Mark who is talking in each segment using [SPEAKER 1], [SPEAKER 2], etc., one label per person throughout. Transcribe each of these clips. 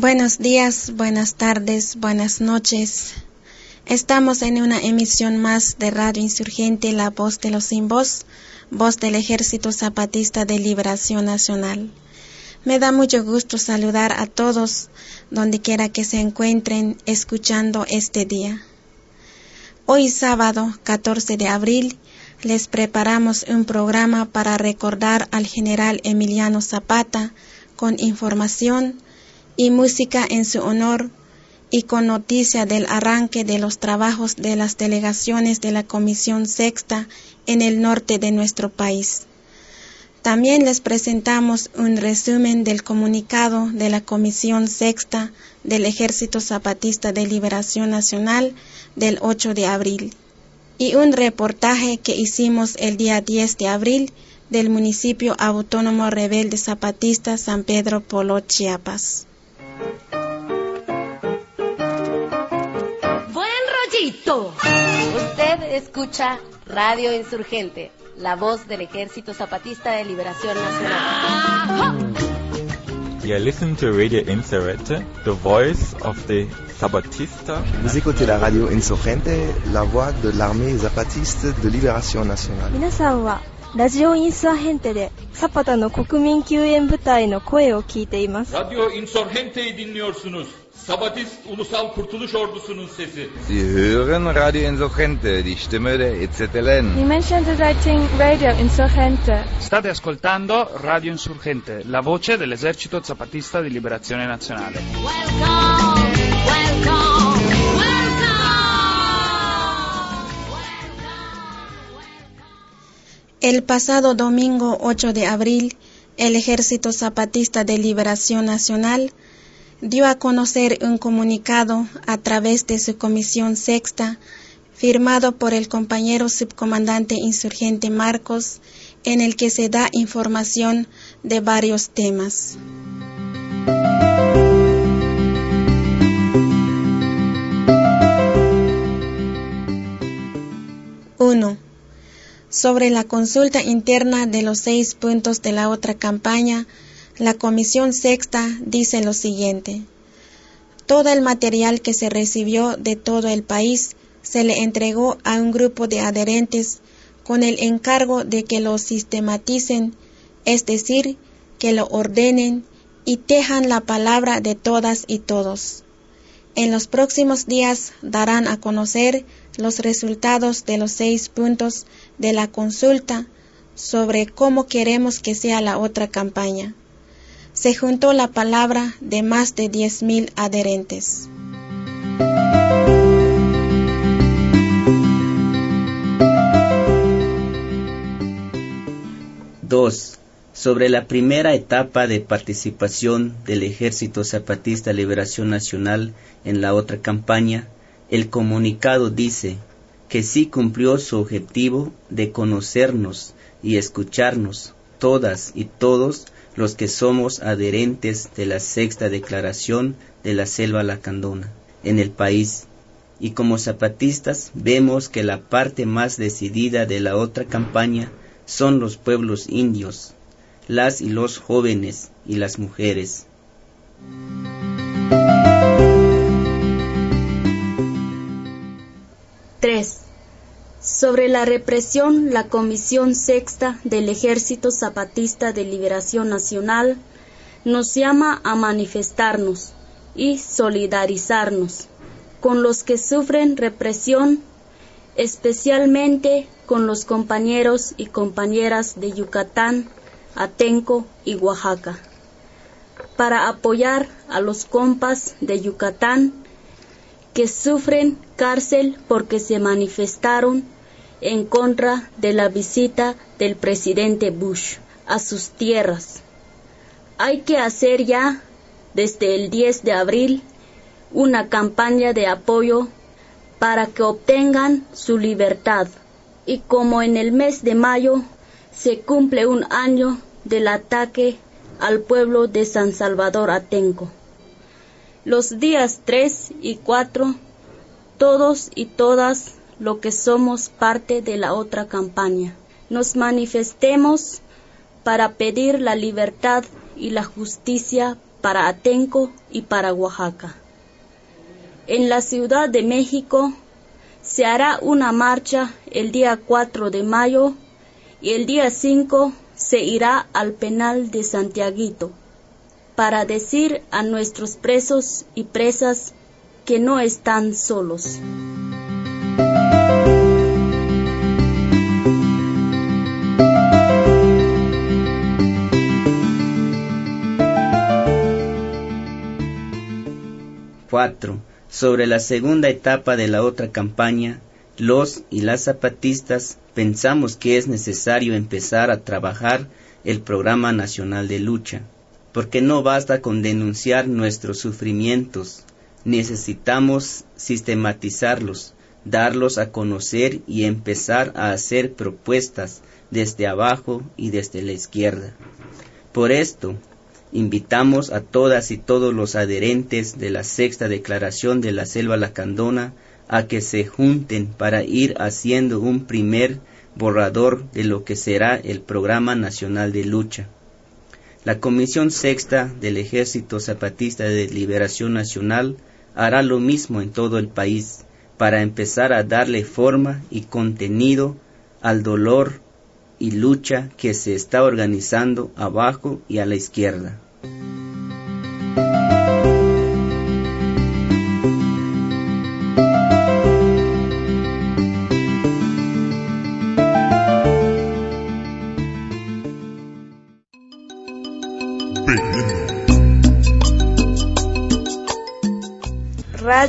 [SPEAKER 1] Buenos días, buenas tardes, buenas noches. Estamos en una emisión más de Radio Insurgente La Voz de los Sin Voz, voz del Ejército Zapatista de Liberación Nacional. Me da mucho gusto saludar a todos donde quiera que se encuentren escuchando este día. Hoy sábado 14 de abril les preparamos un programa para recordar al general Emiliano Zapata con información y música en su honor y con noticia del arranque de los trabajos de las delegaciones de la Comisión Sexta en el norte de nuestro país. También les presentamos un resumen del comunicado de la Comisión Sexta del Ejército Zapatista de Liberación Nacional del 8 de abril y un reportaje que hicimos el día 10 de abril del municipio autónomo rebelde zapatista San Pedro Polo, Chiapas.
[SPEAKER 2] Buen rollito. Usted escucha Radio Insurgente, la voz del Ejército Zapatista de Liberación Nacional.
[SPEAKER 3] You listen to Radio Insurgente, the voice of the Zapatista.
[SPEAKER 4] Vous écoutez la radio Insurgente, la voix de l'armée zapatiste de libération nationale.
[SPEAKER 5] 皆さんはラジオインサーヘンテでサパタの国民救援部隊の声を聞いています。
[SPEAKER 6] Radyo Insurgente'yi dinliyorsunuz. Sabatist Ulusal Kurtuluş Ordusu'nun sesi.
[SPEAKER 7] Sie hören Radio Insurgente, die Stimme der EZLN.
[SPEAKER 5] Dimension Rating Radio Insurgente.
[SPEAKER 8] State ascoltando Radio Insurgente, la voce dell'esercito zapatista di liberazione nazionale.
[SPEAKER 2] Welcome, welcome,
[SPEAKER 1] El pasado domingo 8 de abril, el Ejército Zapatista de Liberación Nacional dio a conocer un comunicado a través de su Comisión Sexta, firmado por el compañero subcomandante insurgente Marcos, en el que se da información de varios temas. Uno. Sobre la consulta interna de los seis puntos de la otra campaña, la Comisión Sexta dice lo siguiente. Todo el material que se recibió de todo el país se le entregó a un grupo de adherentes con el encargo de que lo sistematicen, es decir, que lo ordenen y tejan la palabra de todas y todos. En los próximos días darán a conocer los resultados de los seis puntos de la consulta sobre cómo queremos que sea la otra campaña. Se juntó la palabra de más de 10.000 adherentes.
[SPEAKER 9] Dos, sobre la primera etapa de participación del Ejército Zapatista Liberación Nacional en la otra campaña, el comunicado dice que sí cumplió su objetivo de conocernos y escucharnos todas y todos los que somos adherentes de la sexta declaración de la selva lacandona en el país. Y como zapatistas vemos que la parte más decidida de la otra campaña son los pueblos indios, las y los jóvenes y las mujeres.
[SPEAKER 10] Tres. Sobre la represión, la Comisión Sexta del Ejército Zapatista de Liberación Nacional nos llama a manifestarnos y solidarizarnos con los que sufren represión, especialmente con los compañeros y compañeras de Yucatán, Atenco y Oaxaca, para apoyar a los compas de Yucatán que sufren cárcel porque se manifestaron en contra de la visita del presidente Bush a sus tierras. Hay que hacer ya, desde el 10 de abril, una campaña de apoyo para que obtengan su libertad. Y como en el mes de mayo se cumple un año del ataque al pueblo de San Salvador Atenco. Los días 3 y 4, todos y todas lo que somos parte de la otra campaña, nos manifestemos para pedir la libertad y la justicia para Atenco y para Oaxaca. En la Ciudad de México se hará una marcha el día 4 de mayo y el día 5 se irá al penal de Santiaguito para decir a nuestros presos y presas que no están solos.
[SPEAKER 9] Sobre la segunda etapa de la otra campaña, los y las zapatistas pensamos que es necesario empezar a trabajar el Programa Nacional de Lucha, porque no basta con denunciar nuestros sufrimientos, necesitamos sistematizarlos, darlos a conocer y empezar a hacer propuestas desde abajo y desde la izquierda. Por esto, invitamos a todas y todos los adherentes de la sexta declaración de la selva lacandona a que se junten para ir haciendo un primer borrador de lo que será el Programa Nacional de Lucha. La Comisión Sexta del Ejército Zapatista de Liberación Nacional hará lo mismo en todo el país para empezar a darle forma y contenido al dolor y lucha que se está organizando abajo y a la izquierda.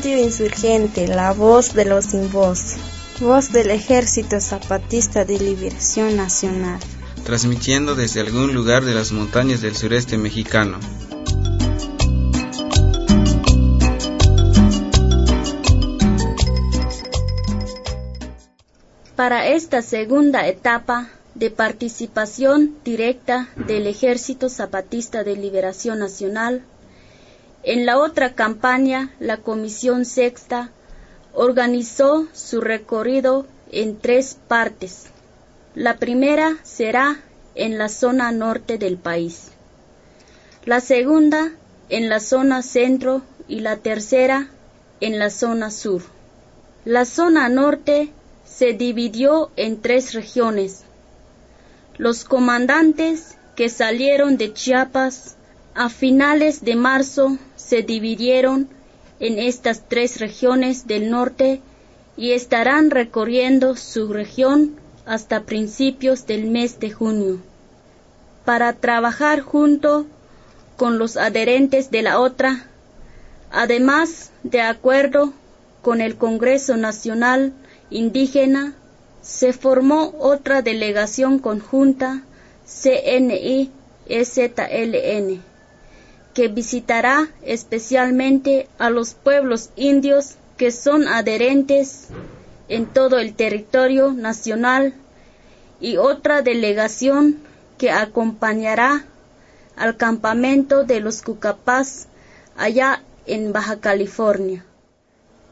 [SPEAKER 5] Radio Insurgente, la voz de los sin voz, voz del Ejército Zapatista de Liberación Nacional.
[SPEAKER 11] Transmitiendo desde algún lugar de las montañas del sureste mexicano.
[SPEAKER 10] Para esta segunda etapa de participación directa del Ejército Zapatista de Liberación Nacional, en la otra campaña, la Comisión Sexta organizó su recorrido en tres partes. La primera será en la zona norte del país, la segunda en la zona centro y la tercera en la zona sur. La zona norte se dividió en tres regiones. Los comandantes que salieron de Chiapas a finales de marzo se dividieron en estas tres regiones del norte y estarán recorriendo su región hasta principios del mes de junio, para trabajar junto con los adherentes de la otra, además de acuerdo con el Congreso Nacional Indígena, se formó otra delegación conjunta CNI-SLN que visitará especialmente a los pueblos indios que son adherentes en todo el territorio nacional y otra delegación que acompañará al campamento de los Cucapás allá en Baja California.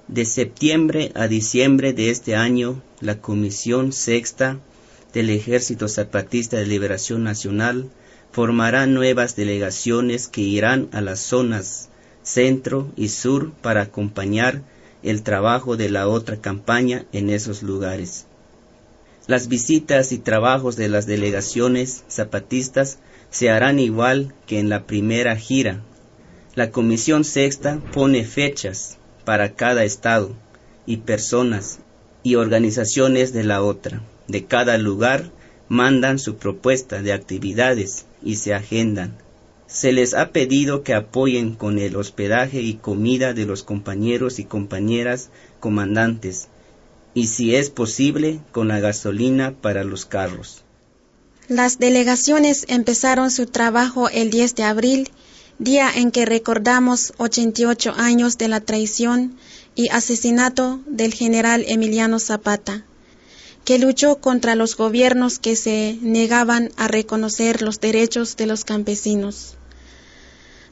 [SPEAKER 9] De septiembre a diciembre de este año, la Comisión Sexta del Ejército Zapatista de Liberación Nacional formará nuevas delegaciones que irán a las zonas centro y sur para acompañar el trabajo de la otra campaña en esos lugares. Las visitas y trabajos de las delegaciones zapatistas se harán igual que en la primera gira. La Comisión Sexta pone fechas para cada estado y personas y organizaciones de la otra, de cada lugar mandan su propuesta de actividades y se agendan. Se les ha pedido que apoyen con el hospedaje y comida de los compañeros y compañeras comandantes, y si es posible, con la gasolina para los carros.
[SPEAKER 1] Las delegaciones empezaron su trabajo el 10 de abril, día en que recordamos 88 años de la traición y asesinato del general Emiliano Zapata que luchó contra los gobiernos que se negaban a reconocer los derechos de los campesinos.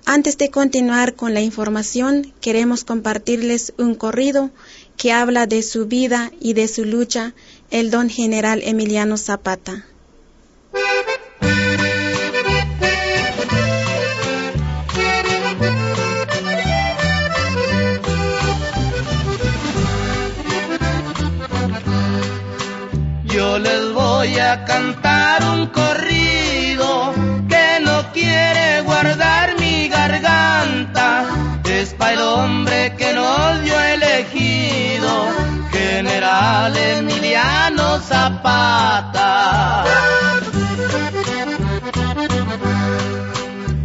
[SPEAKER 1] Antes de continuar con la información, queremos compartirles un corrido que habla de su vida y de su lucha, el don general Emiliano Zapata.
[SPEAKER 12] Les voy a cantar un corrido que no quiere guardar mi garganta. Es para el hombre que nos dio elegido, General Emiliano Zapata.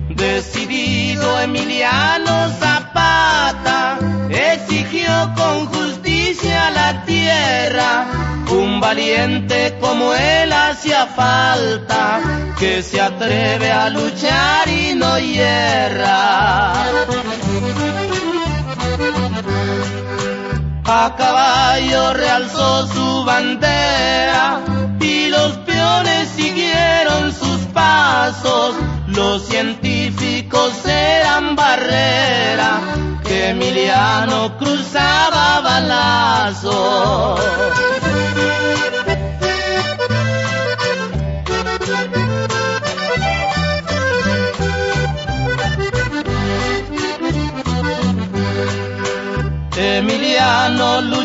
[SPEAKER 12] Decidido Emiliano Zapata exigió con justicia la tierra un valiente como él hacía falta, que se atreve a luchar y no hierra. A caballo realzó su bandera y los peones siguieron sus pasos. Los científicos eran barrera que Emiliano cruzaba balazos.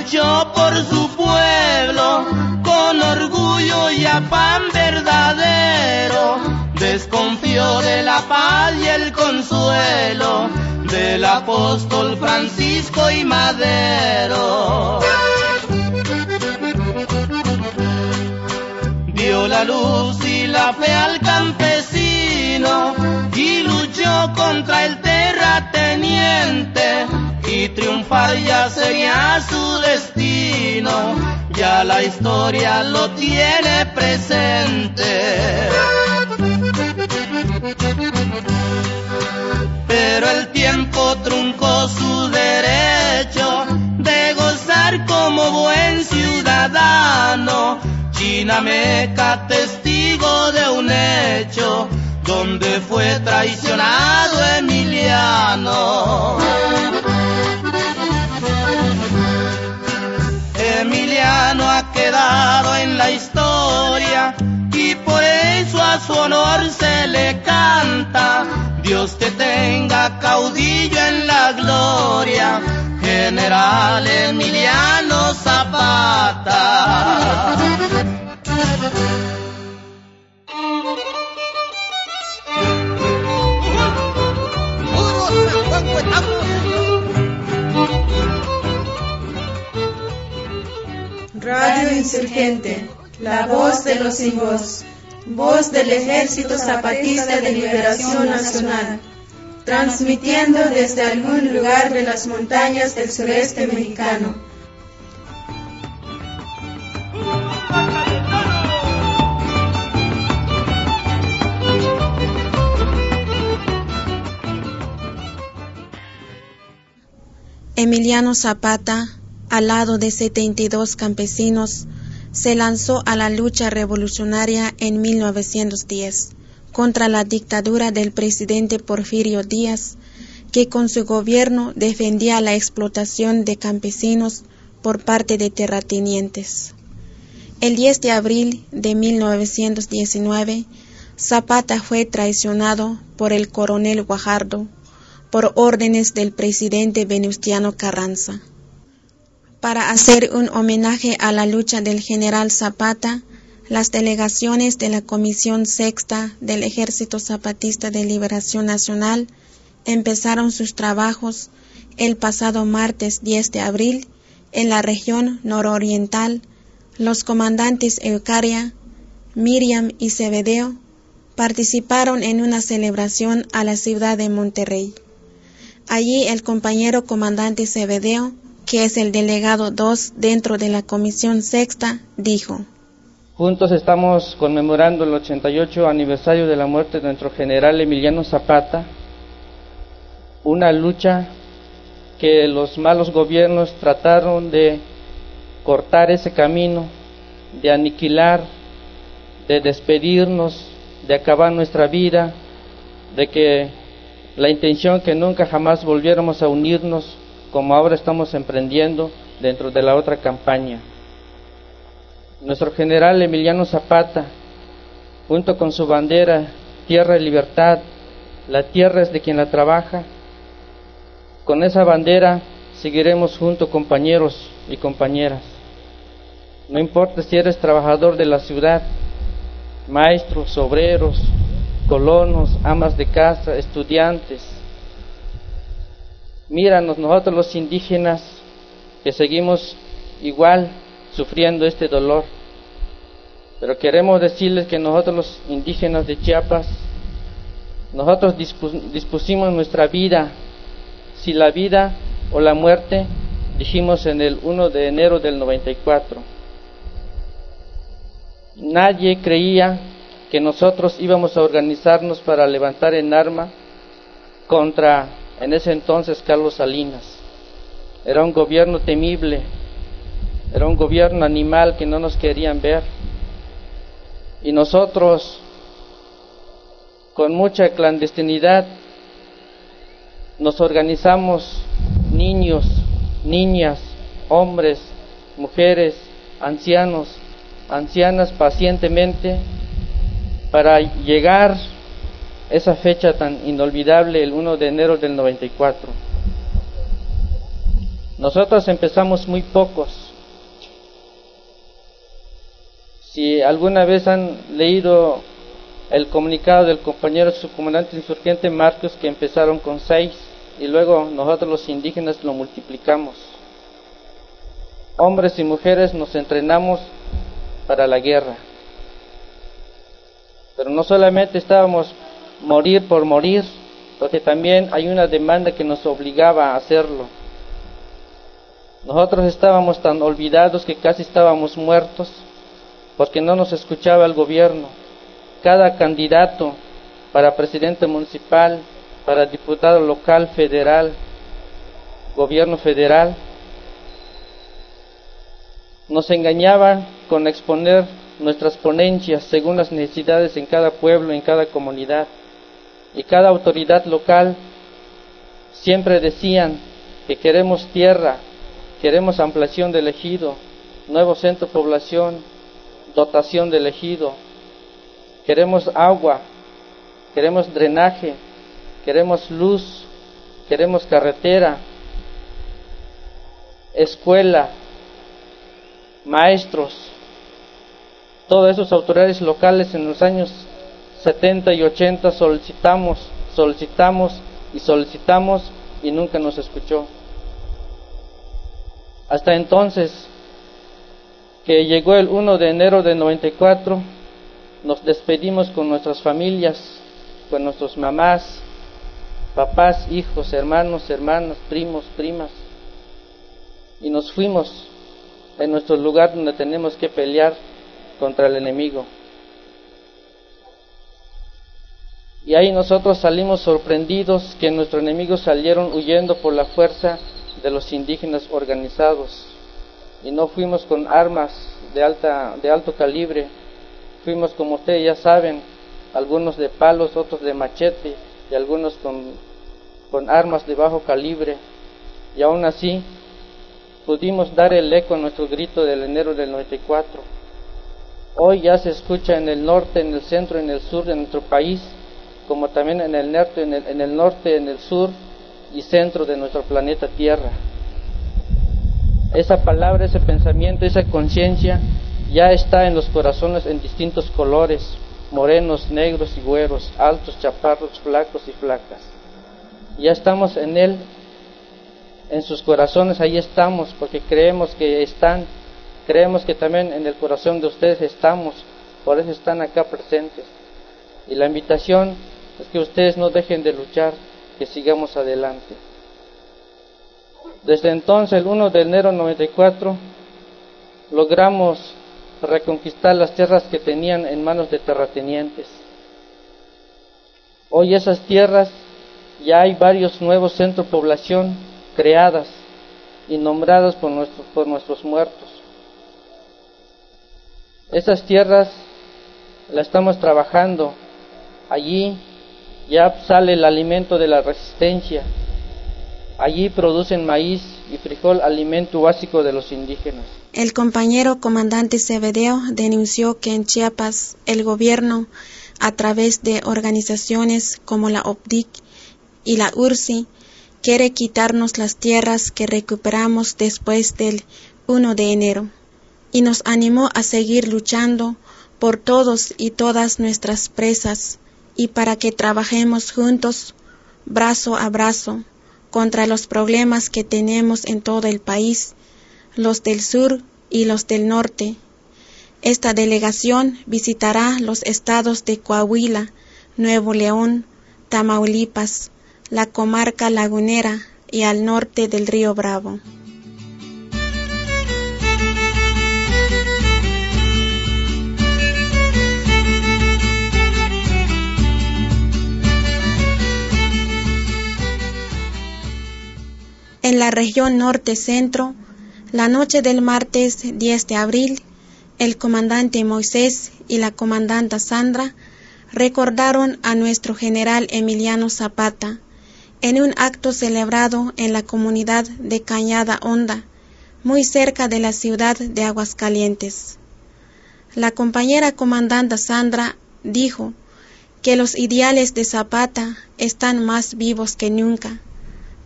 [SPEAKER 12] Luchó por su pueblo con orgullo y afán verdadero. Desconfió de la paz y el consuelo del apóstol Francisco y Madero. Dio la luz y la fe al campesino y luchó contra el terrateniente y triunfar ya sería su destino, ya la historia lo tiene presente. Pero el tiempo truncó su derecho de gozar como buen ciudadano. Chinameca testigo de un hecho donde fue traicionado Emiliano. Emiliano ha quedado en la historia y por eso a su honor se le canta. Dios te tenga caudillo en la gloria, General Emiliano Zapata.
[SPEAKER 13] Radio Insurgente, la voz de los sin voz, voz del Ejército Zapatista de Liberación Nacional, transmitiendo desde algún lugar de las montañas del sureste mexicano.
[SPEAKER 1] Emiliano Zapata, al lado de 72 campesinos, se lanzó a la lucha revolucionaria en 1910 contra la dictadura del presidente Porfirio Díaz, que con su gobierno defendía la explotación de campesinos por parte de terratenientes. El 10 de abril de 1919, Zapata fue traicionado por el coronel Guajardo por órdenes del presidente Venustiano Carranza. Para hacer un homenaje a la lucha del general Zapata, las delegaciones de la Comisión Sexta del Ejército Zapatista de Liberación Nacional empezaron sus trabajos el pasado martes 10 de abril en la región nororiental. Los comandantes Eucaria, Miriam y Cebedeo participaron en una celebración a la ciudad de Monterrey. Allí el compañero comandante Cebedeo, que es el delegado 2 dentro de la Comisión Sexta, dijo.
[SPEAKER 14] Juntos estamos conmemorando el 88 aniversario de la muerte de nuestro general Emiliano Zapata, una lucha que los malos gobiernos trataron de cortar ese camino, de aniquilar, de despedirnos, de acabar nuestra vida, de que la intención que nunca jamás volviéramos a unirnos como ahora estamos emprendiendo dentro de la otra campaña. Nuestro general Emiliano Zapata, junto con su bandera Tierra y Libertad, la tierra es de quien la trabaja, con esa bandera seguiremos juntos compañeros y compañeras. No importa si eres trabajador de la ciudad, maestros, obreros, colonos, amas de casa, estudiantes. Míranos nosotros los indígenas que seguimos igual sufriendo este dolor. Pero queremos decirles que nosotros los indígenas de Chiapas, nosotros dispusimos nuestra vida, si la vida o la muerte, dijimos en el 1 de enero del 94. Nadie creía que nosotros íbamos a organizarnos para levantar en arma contra, en ese entonces, Carlos Salinas. Era un gobierno temible, era un gobierno animal que no nos querían ver. Y nosotros, con mucha clandestinidad, nos organizamos niños, niñas, hombres, mujeres, ancianos, ancianas pacientemente para llegar esa fecha tan inolvidable, el 1 de enero del 94. Nosotros empezamos muy pocos. Si alguna vez han leído el comunicado del compañero subcomandante insurgente Marcos, que empezaron con seis, y luego nosotros los indígenas lo multiplicamos. Hombres y mujeres nos entrenamos para la guerra. Pero no solamente estábamos morir por morir, porque también hay una demanda que nos obligaba a hacerlo. Nosotros estábamos tan olvidados que casi estábamos muertos porque no nos escuchaba el gobierno. Cada candidato para presidente municipal, para diputado local, federal, gobierno federal, nos engañaba con exponer nuestras ponencias según las necesidades en cada pueblo, en cada comunidad. Y cada autoridad local siempre decían que queremos tierra, queremos ampliación del ejido, nuevo centro de población, dotación del ejido, queremos agua, queremos drenaje, queremos luz, queremos carretera, escuela, maestros, todos esos autoridades locales en los años 70 y 80 solicitamos, solicitamos y solicitamos y nunca nos escuchó. Hasta entonces, que llegó el 1 de enero de 94, nos despedimos con nuestras familias, con nuestros mamás, papás, hijos, hermanos, hermanas, primos, primas, y nos fuimos en nuestro lugar donde tenemos que pelear contra el enemigo. Y ahí nosotros salimos sorprendidos que nuestros enemigos salieron huyendo por la fuerza de los indígenas organizados. Y no fuimos con armas de, alta, de alto calibre, fuimos como ustedes ya saben, algunos de palos, otros de machete y algunos con, con armas de bajo calibre. Y aún así pudimos dar el eco a nuestro grito del enero del 94 Hoy ya se escucha en el norte, en el centro, en el sur de nuestro país, como también en el norte, en el, norte, en el sur y centro de nuestro planeta Tierra. Esa palabra, ese pensamiento, esa conciencia ya está en los corazones en distintos colores, morenos, negros y güeros, altos, chaparros, flacos y flacas. Ya estamos en él, en sus corazones, ahí estamos, porque creemos que están Creemos que también en el corazón de ustedes estamos, por eso están acá presentes. Y la invitación que ustedes no dejen de luchar, que sigamos adelante. Desde entonces, el 1 de enero de 94, logramos reconquistar las tierras que tenían en manos de terratenientes. Hoy esas tierras ya hay varios nuevos centros de población creadas y nombrados por, por nuestros muertos. Esas tierras las estamos trabajando. Allí ya sale el alimento de la resistencia. Allí producen maíz y frijol, alimento básico de los indígenas.
[SPEAKER 1] El compañero comandante Cebedeo denunció que en Chiapas el gobierno, a través de organizaciones como la OPDIC y la URSI, quiere quitarnos las tierras que recuperamos después del 1 de enero y nos animó a seguir luchando por todos y todas nuestras presas y para que trabajemos juntos, brazo a brazo, contra los problemas que tenemos en todo el país, los del sur y los del norte. Esta delegación visitará los estados de Coahuila, Nuevo León, Tamaulipas, la comarca lagunera y al norte del río Bravo. En la región norte-centro, la noche del martes 10 de abril, el comandante Moisés y la comandanta Sandra recordaron a nuestro general Emiliano Zapata en un acto celebrado en la comunidad de Cañada Honda, muy cerca de la ciudad de Aguascalientes. La compañera comandante Sandra dijo que los ideales de Zapata están más vivos que nunca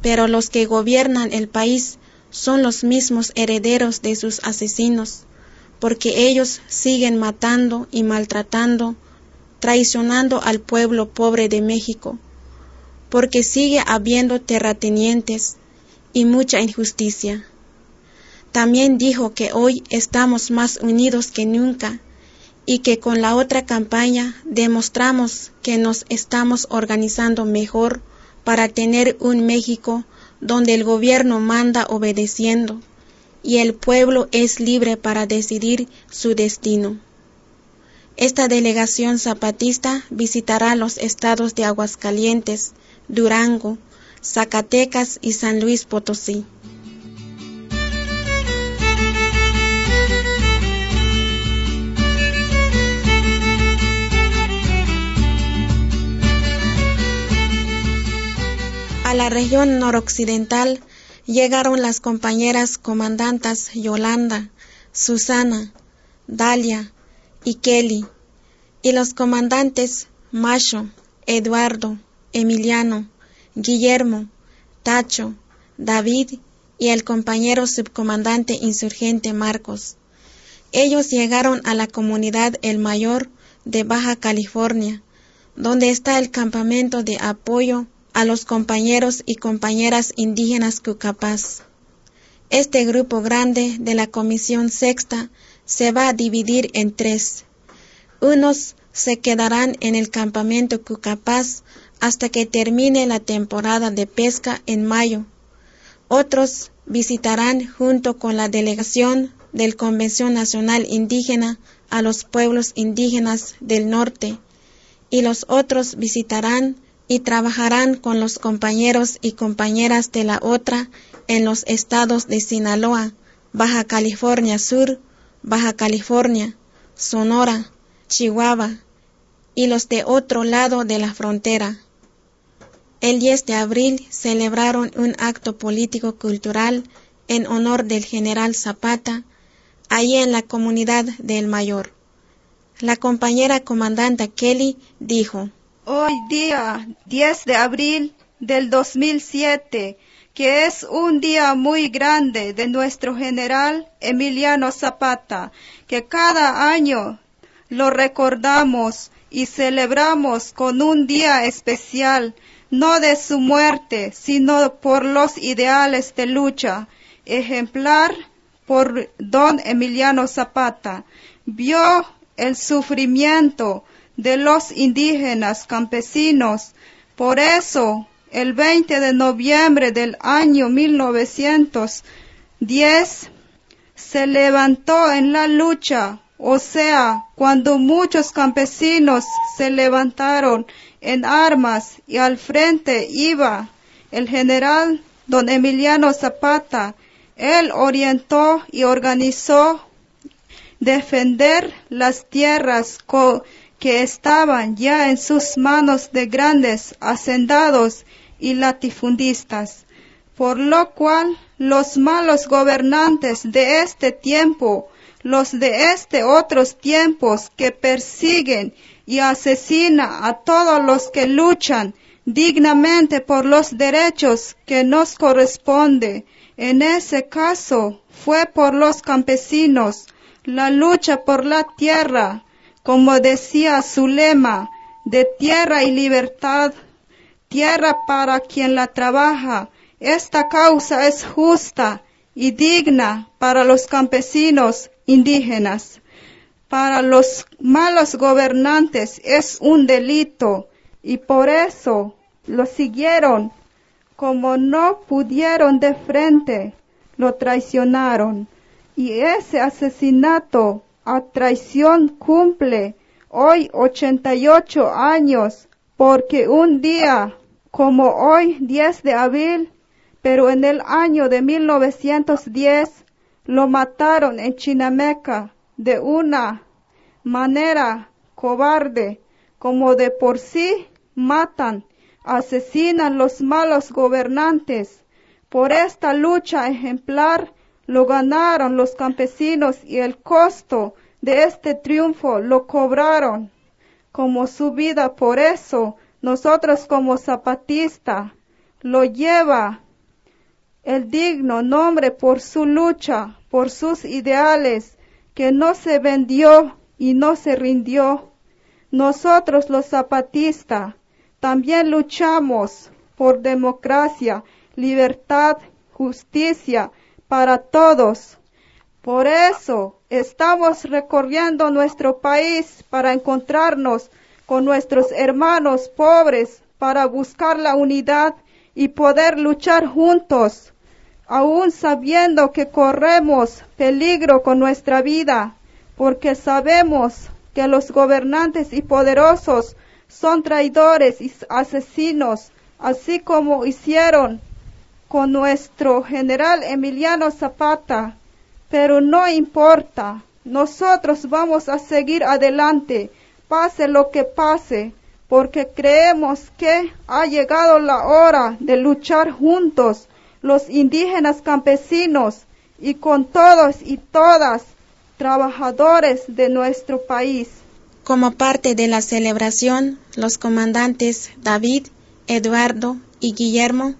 [SPEAKER 1] pero los que gobiernan el país son los mismos herederos de sus asesinos, porque ellos siguen matando y maltratando, traicionando al pueblo pobre de México, porque sigue habiendo terratenientes y mucha injusticia. También dijo que hoy estamos más unidos que nunca y que con la otra campaña demostramos que nos estamos organizando mejor para tener un México donde el gobierno manda obedeciendo y el pueblo es libre para decidir su destino. Esta delegación zapatista visitará los estados de Aguascalientes, Durango, Zacatecas y San Luis Potosí. A la región noroccidental llegaron las compañeras comandantas Yolanda, Susana, Dalia y Kelly, y los comandantes Macho, Eduardo, Emiliano, Guillermo, Tacho, David y el compañero subcomandante insurgente Marcos. Ellos llegaron a la comunidad El Mayor de Baja California, donde está el campamento de apoyo a los compañeros y compañeras indígenas Cucapás. Este grupo grande de la Comisión Sexta se va a dividir en tres. Unos se quedarán en el campamento Cucapás hasta que termine la temporada de pesca en mayo. Otros visitarán junto con la delegación del Convención Nacional Indígena a los pueblos indígenas del norte y los otros visitarán y trabajarán con los compañeros y compañeras de la otra en los estados de Sinaloa, Baja California Sur, Baja California, Sonora, Chihuahua y los de otro lado de la frontera. El 10 de abril celebraron un acto político-cultural en honor del general Zapata, allí en la comunidad del Mayor. La compañera comandante Kelly dijo,
[SPEAKER 15] hoy día 10 de abril del 2007, que es un día muy grande de nuestro general Emiliano Zapata, que cada año lo recordamos y celebramos con un día especial, no de su muerte, sino por los ideales de lucha, ejemplar por don Emiliano Zapata. Vio el sufrimiento, de los indígenas campesinos. Por eso, el 20 de noviembre del año 1910, se levantó en la lucha, o sea, cuando muchos campesinos se levantaron en armas y al frente iba el general don Emiliano Zapata. Él orientó y organizó defender las tierras que estaban ya en sus manos de grandes hacendados y latifundistas, por lo cual los malos gobernantes de este tiempo, los de este otros tiempos que persiguen y asesinan a todos los que luchan dignamente por los derechos que nos corresponde, en ese caso fue por los campesinos, la lucha por la tierra, como decía su lema, de tierra y libertad, tierra para quien la trabaja. Esta causa es justa y digna para los campesinos indígenas. Para los malos gobernantes es un delito y por eso lo siguieron. Como no pudieron de frente, lo traicionaron. Y ese asesinato a traición cumple hoy 88 años, porque un día como hoy, 10 de abril, pero en el año de 1910 lo mataron en Chinameca de una manera cobarde, como de por sí matan, asesinan los malos gobernantes. Por esta lucha ejemplar lo ganaron los campesinos y el costo de este triunfo lo cobraron como su vida. Por eso nosotros como zapatista lo lleva el digno nombre por su lucha, por sus ideales, que no se vendió y no se rindió. Nosotros los zapatistas también luchamos por democracia, libertad, justicia para todos. Por eso estamos recorriendo nuestro país para encontrarnos con nuestros hermanos pobres, para buscar la unidad y poder luchar juntos, aun sabiendo que corremos peligro con nuestra vida, porque sabemos que los gobernantes y poderosos son traidores y asesinos, así como hicieron con nuestro general Emiliano Zapata. Pero no importa, nosotros vamos a seguir adelante pase lo que pase, porque creemos que ha llegado la hora de luchar juntos los indígenas campesinos y con todos y todas trabajadores de nuestro país.
[SPEAKER 1] Como parte de la celebración, los comandantes David, Eduardo y Guillermo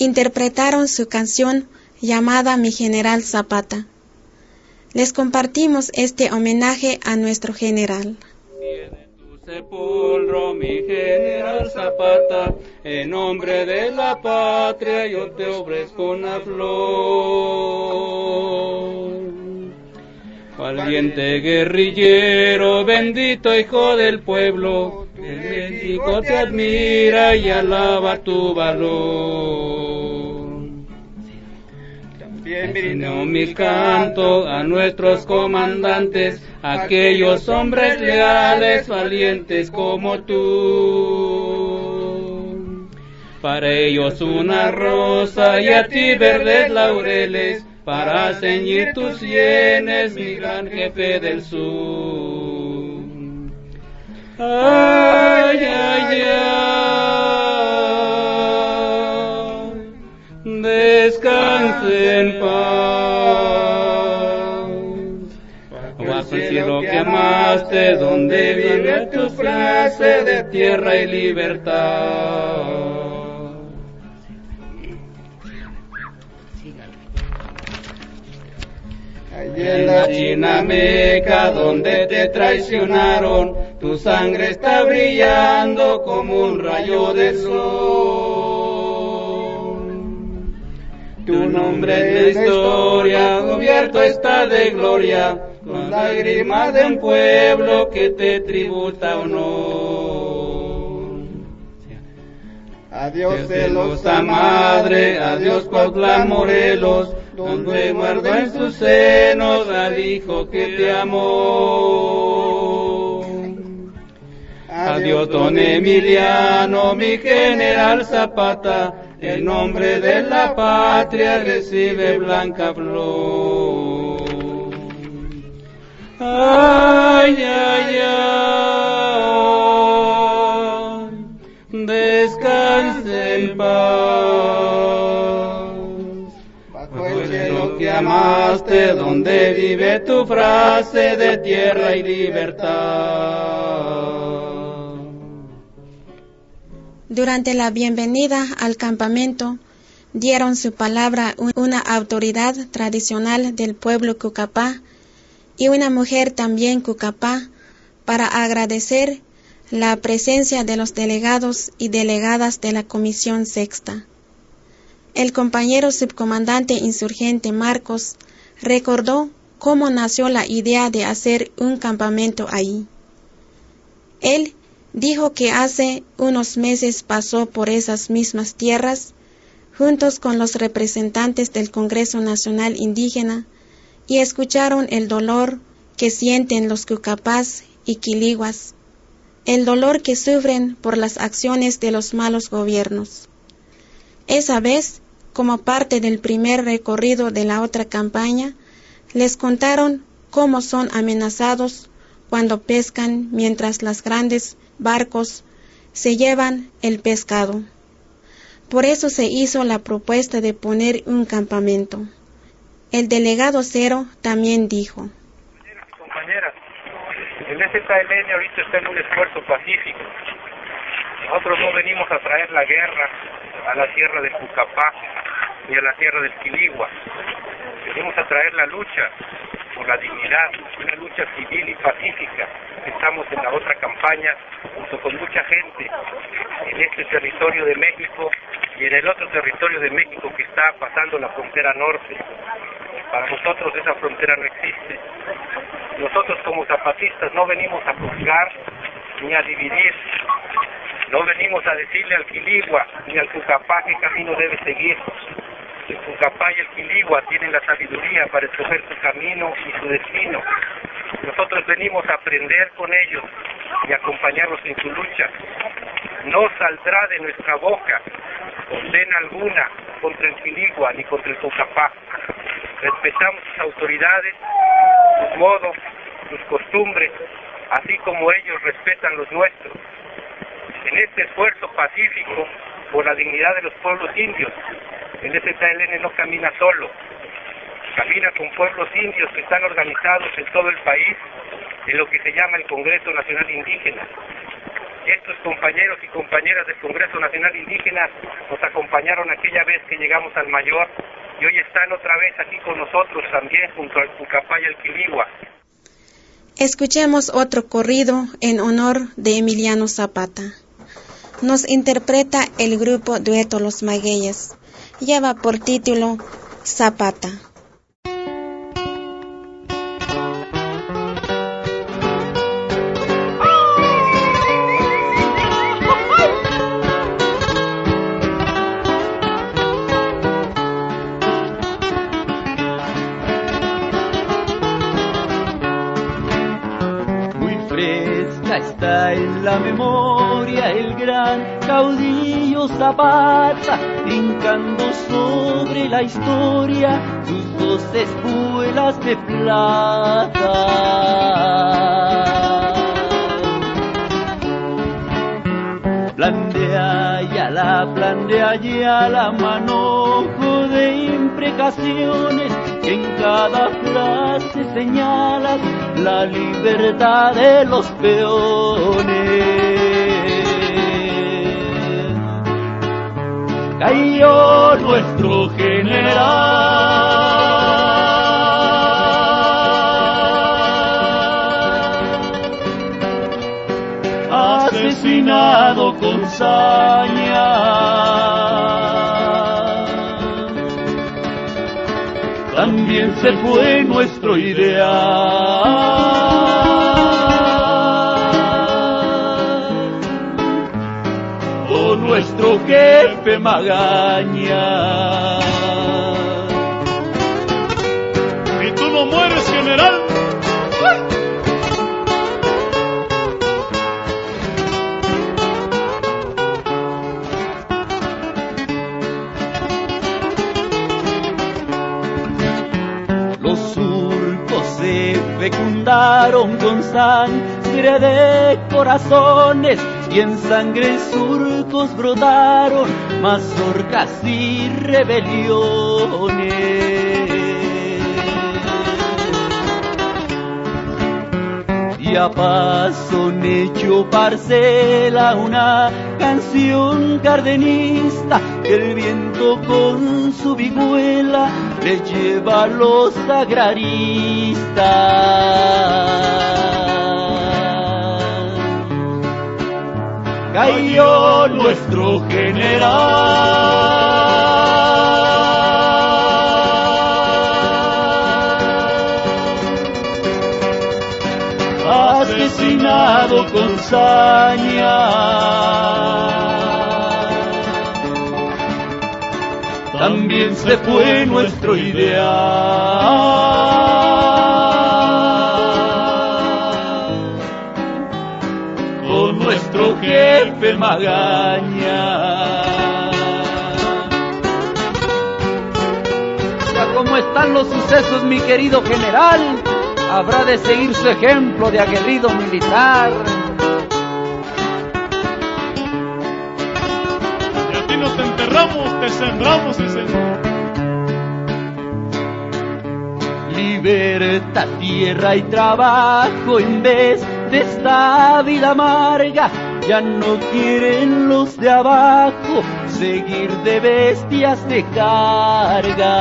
[SPEAKER 1] interpretaron su canción llamada Mi General Zapata. Les compartimos este homenaje a nuestro general
[SPEAKER 16] sepulcro, mi general Zapata, en nombre de la patria yo te ofrezco una flor. Valiente guerrillero, bendito hijo del pueblo, el México te admira y alaba tu valor. Bienvenido mi canto a nuestros comandantes, aquellos hombres leales, valientes como tú. Para ellos una rosa y a ti verdes laureles, para ceñir tus sienes, mi gran jefe del sur. Ay, ay, ay, descanse en paz bajo el cielo que amaste, donde vive tu frase de tierra y libertad. En la China Meca, donde te traicionaron, tu sangre está brillando como un rayo de sol. Tu nombre es la historia, cubierto está de gloria, con lágrimas de un pueblo que te tributa honor. Adiós celosa madre, adiós Cuautla Morelos, donde muerdo en sus senos al hijo que te amó. Adiós don Emiliano, mi general Zapata, en nombre de la patria recibe blanca flor. Ay, ay, ay, descanse en paz. Bajo el cielo que amaste, donde vive tu frase de tierra y libertad.
[SPEAKER 1] Durante la bienvenida al campamento, dieron su palabra una autoridad tradicional del pueblo Cucapá y una mujer también cucapá para agradecer la presencia de los delegados y delegadas de la Comisión Sexta. El compañero subcomandante insurgente Marcos recordó cómo nació la idea de hacer un campamento ahí. Él dijo que hace unos meses pasó por esas mismas tierras juntos con los representantes del Congreso Nacional Indígena y escucharon el dolor que sienten los cucapás y quiliguas, el dolor que sufren por las acciones de los malos gobiernos. Esa vez, como parte del primer recorrido de la otra campaña, les contaron cómo son amenazados cuando pescan mientras las grandes barcos se llevan el pescado. Por eso se hizo la propuesta de poner un campamento. El delegado Cero también dijo.
[SPEAKER 17] Compañeras, el SKLN ahorita está en un esfuerzo pacífico. Nosotros no venimos a traer la guerra a la tierra de Pucapá ni a la tierra del Quiligua. Venimos a traer la lucha por la dignidad, una lucha civil y pacífica. Estamos en la otra campaña junto con mucha gente en este territorio de México y en el otro territorio de México que está pasando la frontera norte. Para nosotros esa frontera no existe. Nosotros como zapatistas no venimos a juzgar ni a dividir. No venimos a decirle al Quiligua ni al Cucapá qué camino debe seguir. El Cucapá y el Quiligua tienen la sabiduría para escoger su camino y su destino. Nosotros venimos a aprender con ellos y acompañarlos en su lucha. No saldrá de nuestra boca condena alguna contra el Quiligua ni contra el Cucapá. Respetamos sus autoridades, sus modos, sus costumbres, así como ellos respetan los nuestros. En este esfuerzo pacífico por la dignidad de los pueblos indios, el STLN no camina solo, camina con pueblos indios que están organizados en todo el país en lo que se llama el Congreso Nacional Indígena. Estos compañeros y compañeras del Congreso Nacional Indígena nos acompañaron aquella vez que llegamos al Mayor y hoy están otra vez aquí con nosotros también junto al Pucapá y al Quiligua.
[SPEAKER 1] Escuchemos otro corrido en honor de Emiliano Zapata. Nos interpreta el grupo Dueto Los Magueyes. Lleva por título Zapata.
[SPEAKER 18] está en la memoria el gran caudillo Zapata, sobre la historia sus dos espuelas de plata. Plan de allá, la plan de allá, la manojo de imprecaciones en cada frase señalas la libertad de los peones. Cayó nuestro general, asesinado con saña. También se fue nuestro ideal. Nuestro jefe Magaña.
[SPEAKER 19] Si tú no mueres, general.
[SPEAKER 18] Los surcos se fecundaron con sangre de corazones y en sangre surcos brotaron mazorcas y rebeliones. Y a paso hecho parcela una canción cardenista que el viento con su vihuela le lleva a los agraristas. Cayó nuestro general. Asesinado con saña. también se fue nuestro ideal. Jefe Magaña.
[SPEAKER 20] Ya como están los sucesos, mi querido general, habrá de seguir su ejemplo de aguerrido militar.
[SPEAKER 19] nos enterramos, te sembramos, sí, Señor.
[SPEAKER 18] Libertad, tierra y trabajo en vez de esta vida amarga. Ya no quieren los de abajo seguir de bestias de carga.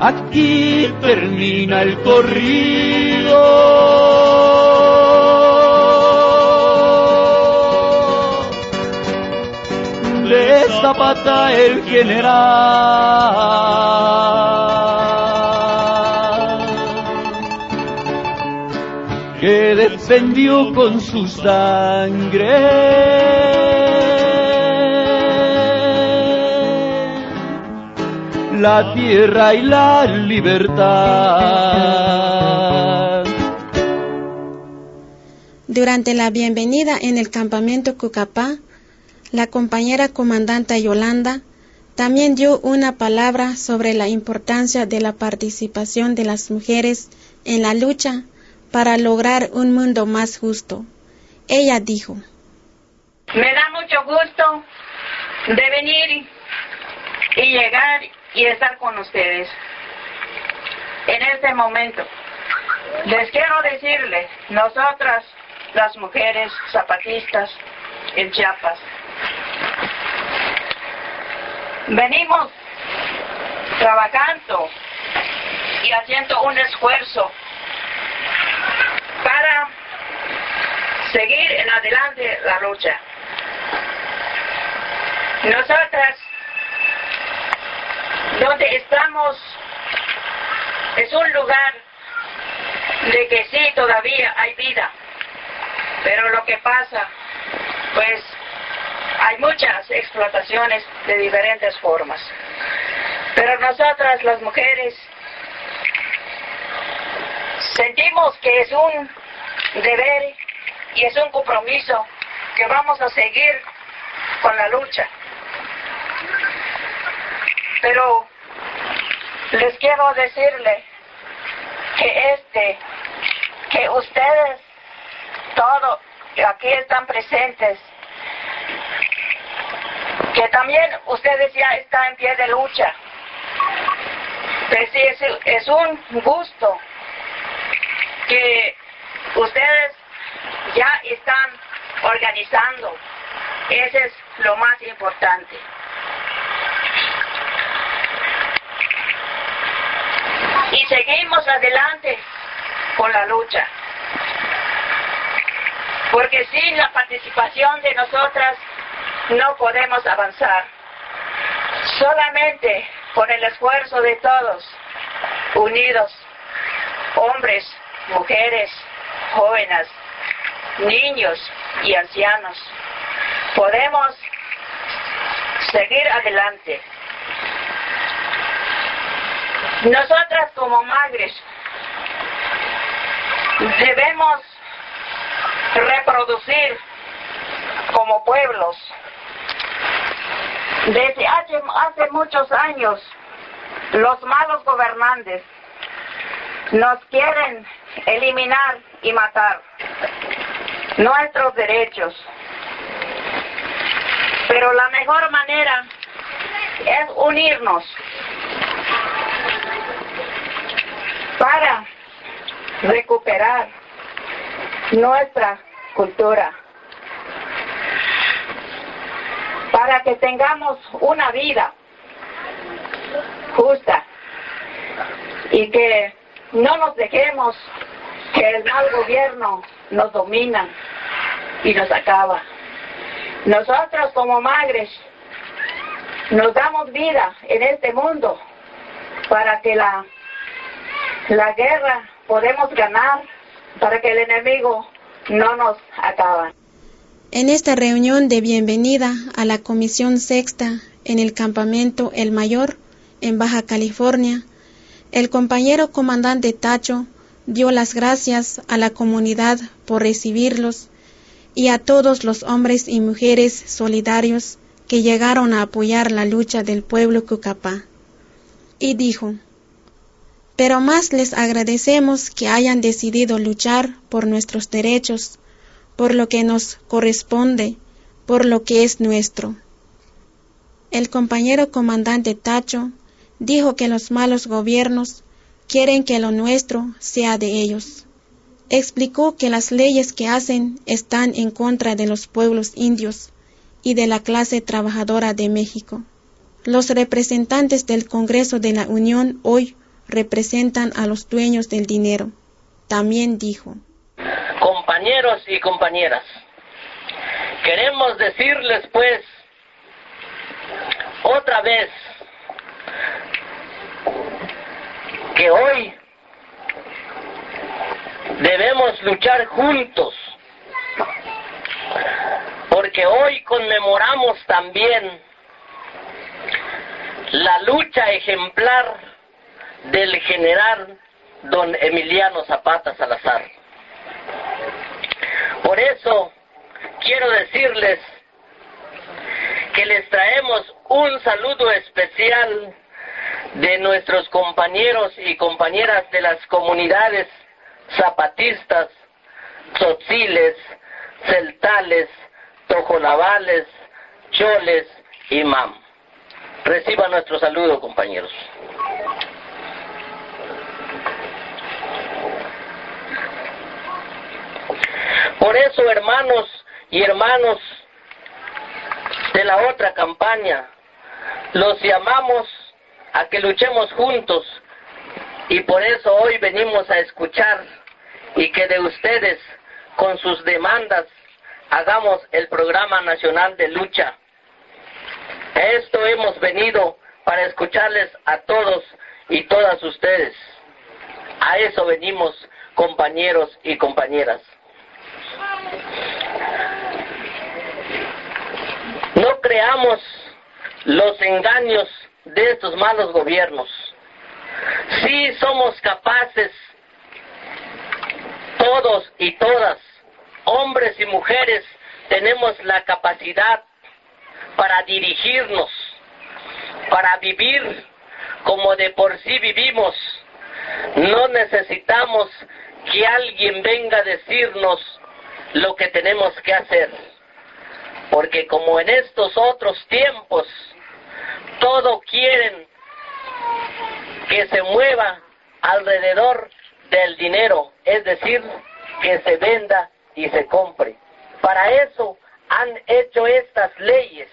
[SPEAKER 18] Aquí termina el corrido. de Zapata el general que defendió con su sangre la tierra y la libertad.
[SPEAKER 1] Durante la bienvenida en el campamento Cucapá, la compañera comandante Yolanda también dio una palabra sobre la importancia de la participación de las mujeres en la lucha para lograr un mundo más justo. Ella dijo,
[SPEAKER 21] Me da mucho gusto de venir y llegar y estar con ustedes en este momento. Les quiero decirles, nosotras, las mujeres zapatistas en Chiapas, Venimos trabajando y haciendo un esfuerzo para seguir en adelante la lucha. Nosotras, donde estamos, es un lugar de que sí, todavía hay vida, pero lo que pasa, pues hay muchas explotaciones de diferentes formas. Pero nosotras las mujeres sentimos que es un deber y es un compromiso que vamos a seguir con la lucha. Pero les quiero decirle que este, que ustedes, todos aquí están presentes, que también ustedes ya están en pie de lucha. Pues sí, es, es un gusto que ustedes ya están organizando. Ese es lo más importante. Y seguimos adelante con la lucha. Porque sin la participación de nosotras no podemos avanzar. Solamente con el esfuerzo de todos, unidos, hombres, mujeres, jóvenes, niños y ancianos, podemos seguir adelante. Nosotras como madres debemos reproducir como pueblos desde hace, hace muchos años, los malos gobernantes nos quieren eliminar y matar nuestros derechos. Pero la mejor manera es unirnos para recuperar nuestra cultura. para que tengamos una vida justa y que no nos dejemos que el mal gobierno nos domina y nos acaba. Nosotros como madres nos damos vida en este mundo para que la, la guerra podemos ganar, para que el enemigo no nos acabe.
[SPEAKER 1] En esta reunión de bienvenida a la Comisión Sexta en el campamento El Mayor, en Baja California, el compañero comandante Tacho dio las gracias a la comunidad por recibirlos y a todos los hombres y mujeres solidarios que llegaron a apoyar la lucha del pueblo Cucapá. Y dijo, pero más les agradecemos que hayan decidido luchar por nuestros derechos, por lo que nos corresponde, por lo que es nuestro. El compañero comandante Tacho dijo que los malos gobiernos quieren que lo nuestro sea de ellos. Explicó que las leyes que hacen están en contra de los pueblos indios y de la clase trabajadora de México. Los representantes del Congreso de la Unión hoy representan a los dueños del dinero. También dijo,
[SPEAKER 22] Compañeros y compañeras, queremos decirles pues otra vez hoy debemos luchar juntos, porque hoy conmemoramos también la lucha ejemplar del general don Emiliano Zapata Salazar. Por eso quiero decirles que les traemos un saludo especial de nuestros compañeros y compañeras de las comunidades zapatistas, tzotziles, celtales, tojolabales, choles y mam. Reciba nuestro saludo, compañeros. Por eso, hermanos y hermanos de la otra campaña, los llamamos a que luchemos juntos y por eso hoy venimos a escuchar y que de ustedes con sus demandas hagamos el programa nacional de lucha. A esto hemos venido para escucharles a todos y todas ustedes. A eso venimos compañeros y compañeras. No creamos los engaños de estos malos gobiernos. Sí somos capaces, todos y todas, hombres y mujeres, tenemos la capacidad para dirigirnos, para vivir como de por sí vivimos. No necesitamos que alguien venga a decirnos lo que tenemos que hacer. Porque como en estos otros tiempos, todo quieren que se mueva alrededor del dinero, es decir, que se venda y se compre. Para eso han hecho estas leyes,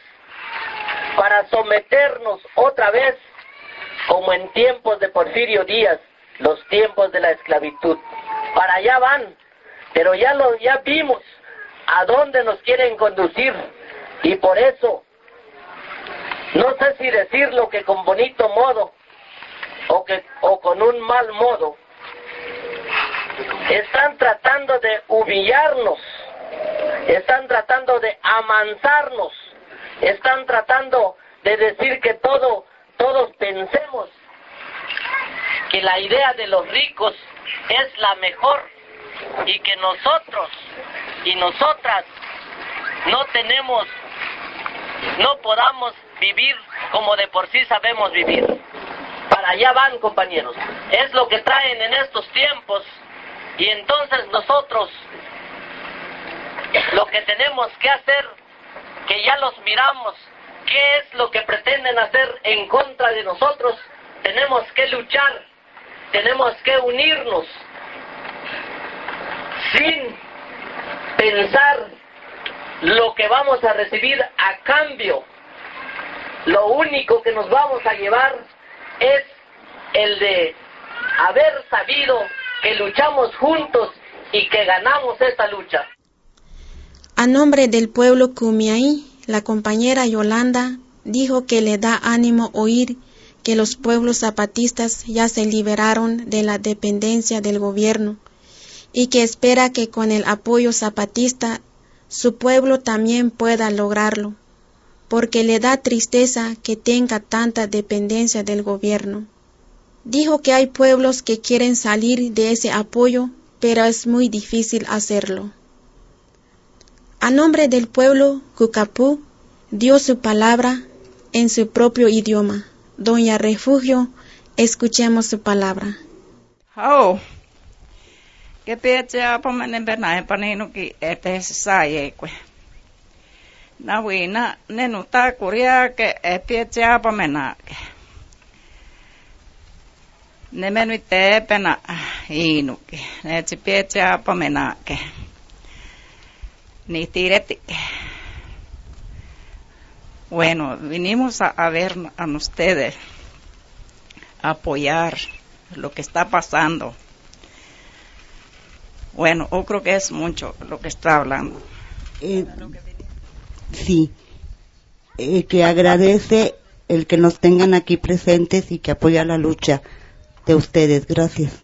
[SPEAKER 22] para someternos otra vez, como en tiempos de Porfirio Díaz, los tiempos de la esclavitud. Para allá van, pero ya lo ya vimos a dónde nos quieren conducir y por eso no sé si decirlo que con bonito modo o, que, o con un mal modo. Están tratando de humillarnos, están tratando de amansarnos, están tratando de decir que todo, todos pensemos que la idea de los ricos es la mejor y que nosotros y nosotras no tenemos, no podamos vivir como de por sí sabemos vivir. Para allá van, compañeros. Es lo que traen en estos tiempos. Y entonces nosotros lo que tenemos que hacer, que ya los miramos, qué es lo que pretenden hacer en contra de nosotros, tenemos que luchar, tenemos que unirnos sin pensar lo que vamos a recibir a cambio lo único que nos vamos a llevar es el de haber sabido que luchamos juntos y que ganamos esta lucha.
[SPEAKER 1] A nombre del pueblo Kumiai, la compañera Yolanda dijo que le da ánimo oír que los pueblos zapatistas ya se liberaron de la dependencia del gobierno y que espera que con el apoyo zapatista su pueblo también pueda lograrlo, porque le da tristeza que tenga tanta dependencia del gobierno. Dijo que hay pueblos que quieren salir de ese apoyo, pero es muy difícil hacerlo. A nombre del pueblo Cucapú dio su palabra en su propio idioma. Doña Refugio, escuchemos su palabra.
[SPEAKER 23] Oh, que ki ete saye Na wina nenu ta kuria ke e pecha pomena ke. Ne menu te pena inu ke. Ne ti pecha pomena ke. Ni tireti ke. Bueno, vinimos a, a ver a ustedes, a apoyar lo que está pasando. Bueno, yo creo que es mucho lo que está hablando.
[SPEAKER 24] Eh, sí, eh, que agradece el que nos tengan aquí presentes y que apoya la lucha de ustedes. Gracias.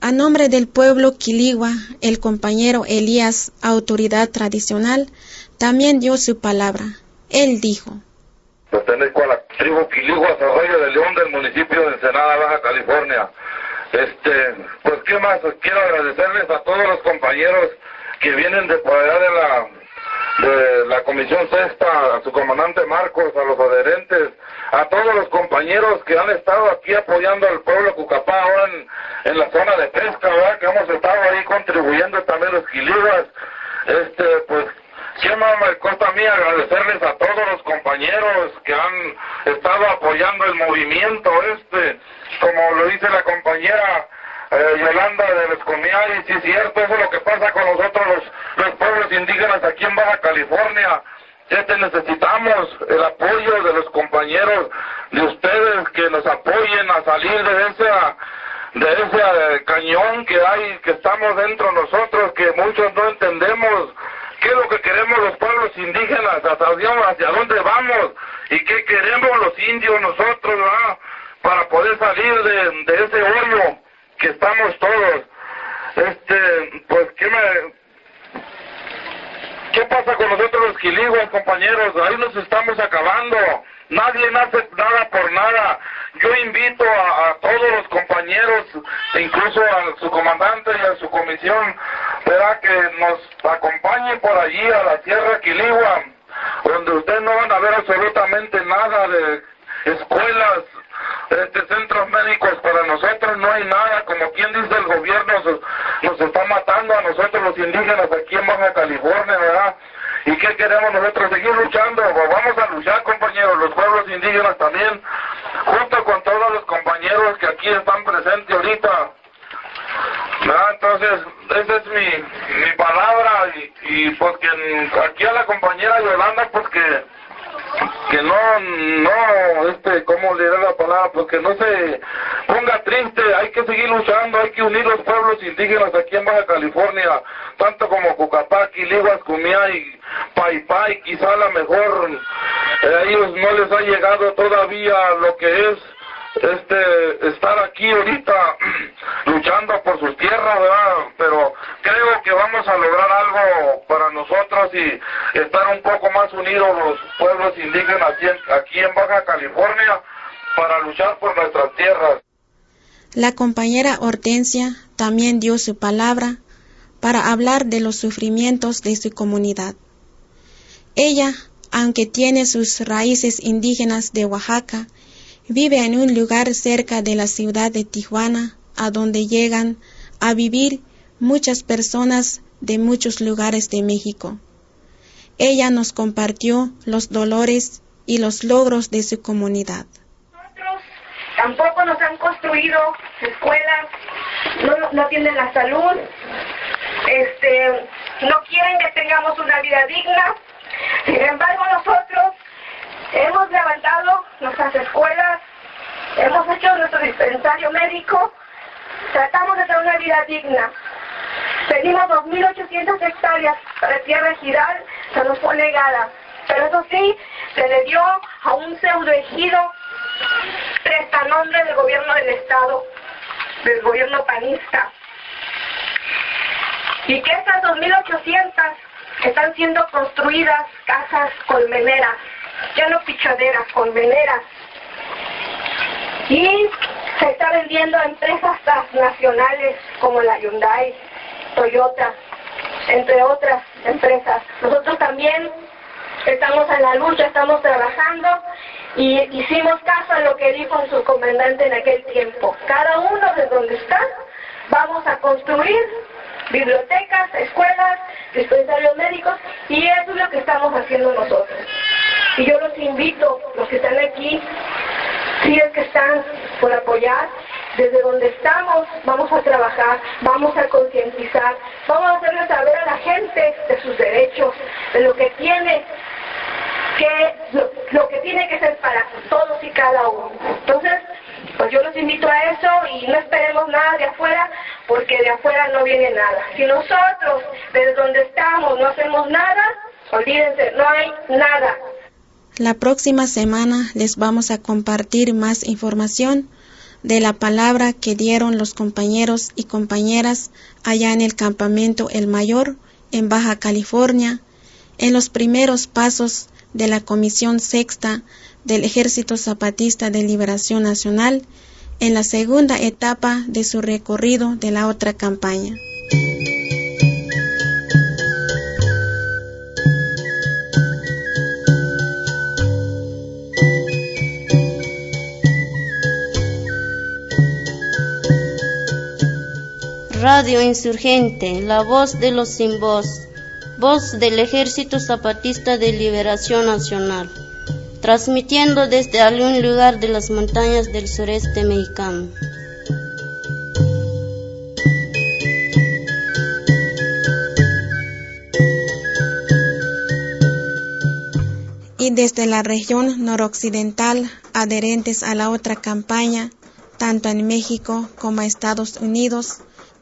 [SPEAKER 1] A nombre del pueblo Quiligua, el compañero Elías, autoridad tradicional, también dio su palabra. Él dijo.
[SPEAKER 25] Pertenezco a la tribu Quiligua, Arroyo de León del municipio de Ensenada, Baja California. Este, pues qué más, quiero agradecerles a todos los compañeros que vienen de por allá de la de la Comisión Sexta, a su comandante Marcos, a los adherentes, a todos los compañeros que han estado aquí apoyando al pueblo Cucapá ahora en, en la zona de pesca, ¿verdad? Que hemos estado ahí contribuyendo también los quiliguas. Este, pues Sí, me consta a mí agradecerles a todos los compañeros que han estado apoyando el movimiento este, como lo dice la compañera eh, Yolanda de y sí es cierto, eso es lo que pasa con nosotros los, los pueblos indígenas aquí en Baja California. Este necesitamos el apoyo de los compañeros de ustedes que nos apoyen a salir de esa de ese cañón que hay, que estamos dentro nosotros, que muchos no entendemos qué es lo que queremos los pueblos indígenas, hacia, dónde vamos y qué queremos los indios nosotros. Para poder salir de, de ese hoyo que estamos todos. Este, pues, ¿qué me, ¿Qué pasa con nosotros los quiliguas, compañeros? Ahí nos estamos acabando. Nadie hace nada por nada. Yo invito a, todos los compañeros, incluso a su comandante y a su comisión, para que nos acompañen por allí a la Sierra Quiligua, donde ustedes no van a ver absolutamente nada de escuelas, este centros médicos para nosotros no hay nada, como quien dice el gobierno nos, está matando a nosotros los indígenas aquí en Baja California, ¿verdad? ¿Y qué queremos nosotros? Seguir luchando, vamos a luchar compañeros, los pueblos indígenas también, junto con todos los compañeros que aquí están presentes ahorita. Entonces, esa es mi, mi palabra y, y porque aquí a la compañera Yolanda, porque que no, no, este, ¿cómo le da la palabra? Porque no se ponga triste, hay que seguir luchando, hay que unir los pueblos indígenas aquí en Baja California, tanto como Cucapaqui, Liguas, Cumia y Paipai, quizá a lo mejor eh, a ellos no les ha llegado todavía lo que es este estar aquí ahorita luchando por sus tierras, ¿verdad? Pero creo que vamos a lograr algo para nosotros y estar un poco más unidos los pueblos indígenas aquí en, Baja California para luchar por nuestras tierras.
[SPEAKER 1] La compañera Hortensia también dio su palabra para hablar de los sufrimientos de su comunidad. Ella, aunque tiene sus raíces indígenas de Oaxaca, Vive en un lugar cerca de la ciudad de Tijuana, a donde llegan a vivir muchas personas de muchos lugares de México. Ella nos compartió los dolores y los logros de su comunidad.
[SPEAKER 21] Nosotros tampoco nos han construido escuelas, no, no tienen la salud, este, no quieren que tengamos una vida digna. Sin embargo, nosotros hemos levantado
[SPEAKER 26] nuestras escuelas, hemos hecho nuestro dispensario médico, tratamos de tener una vida digna. Pedimos 2.800 hectáreas para tierra giral, se nos fue negada. Pero eso sí, se le dio a un pseudo ejido nombre del gobierno del Estado, del gobierno panista. Y que estas 2.800 están siendo construidas casas colmeneras, ya no pichaderas, colmeneras. Y se está vendiendo a empresas transnacionales como la Hyundai, Toyota, entre otras empresas. Nosotros también estamos en la lucha, estamos trabajando y hicimos caso a lo que dijo su comandante en aquel tiempo. Cada uno de donde está, vamos a construir bibliotecas, escuelas, dispensarios médicos y eso es lo que estamos haciendo nosotros. Y yo los invito, los que están aquí, si es que están por apoyar, desde donde estamos vamos a trabajar, vamos a concientizar, vamos a hacerle saber a la gente de sus derechos, de lo que tiene que lo, que tiene que ser para todos y cada uno. Entonces, pues yo los invito a eso y no esperemos nada de afuera, porque de afuera no viene nada. Si nosotros, desde donde estamos, no hacemos nada, olvídense, no hay nada.
[SPEAKER 1] La próxima semana les vamos a compartir más información de la palabra que dieron los compañeros y compañeras allá en el campamento El Mayor, en Baja California, en los primeros pasos de la Comisión Sexta del Ejército Zapatista de Liberación Nacional en la segunda etapa de su recorrido de la otra campaña.
[SPEAKER 10] Radio Insurgente, la voz de los sin voz voz del Ejército Zapatista de Liberación Nacional, transmitiendo desde algún lugar de las montañas del sureste mexicano.
[SPEAKER 1] Y desde la región noroccidental, adherentes a la otra campaña, tanto en México como Estados Unidos,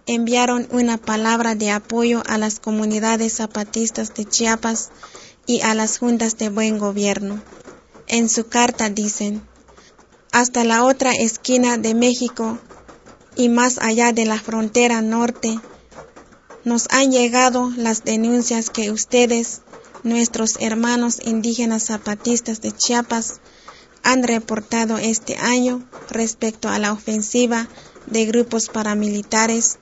[SPEAKER 1] enviaron una palabra de apoyo a las comunidades zapatistas de Chiapas y a las juntas de buen gobierno. En su carta dicen, hasta la otra esquina de México y más allá de la frontera norte, nos han llegado las denuncias que ustedes, nuestros hermanos indígenas zapatistas de Chiapas, han reportado este año respecto a la ofensiva de grupos paramilitares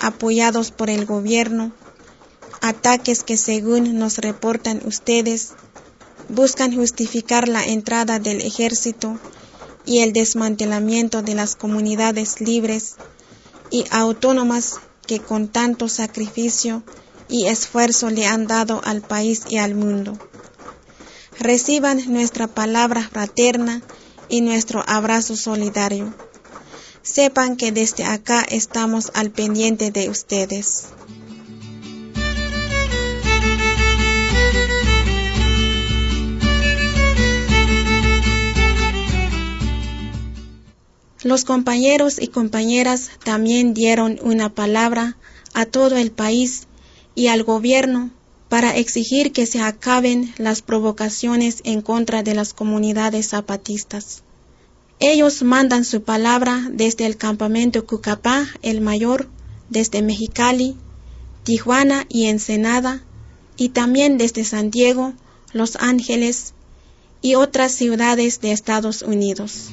[SPEAKER 1] apoyados por el gobierno, ataques que según nos reportan ustedes, buscan justificar la entrada del ejército y el desmantelamiento de las comunidades libres y autónomas que con tanto sacrificio y esfuerzo le han dado al país y al mundo. Reciban nuestra palabra fraterna y nuestro abrazo solidario. Sepan que desde acá estamos al pendiente de ustedes. Los compañeros y compañeras también dieron una palabra a todo el país y al gobierno para exigir que se acaben las provocaciones en contra de las comunidades zapatistas. Ellos mandan su palabra desde el campamento Cucapá, el mayor, desde Mexicali, Tijuana y Ensenada, y también desde San Diego, Los Ángeles y otras ciudades de Estados Unidos.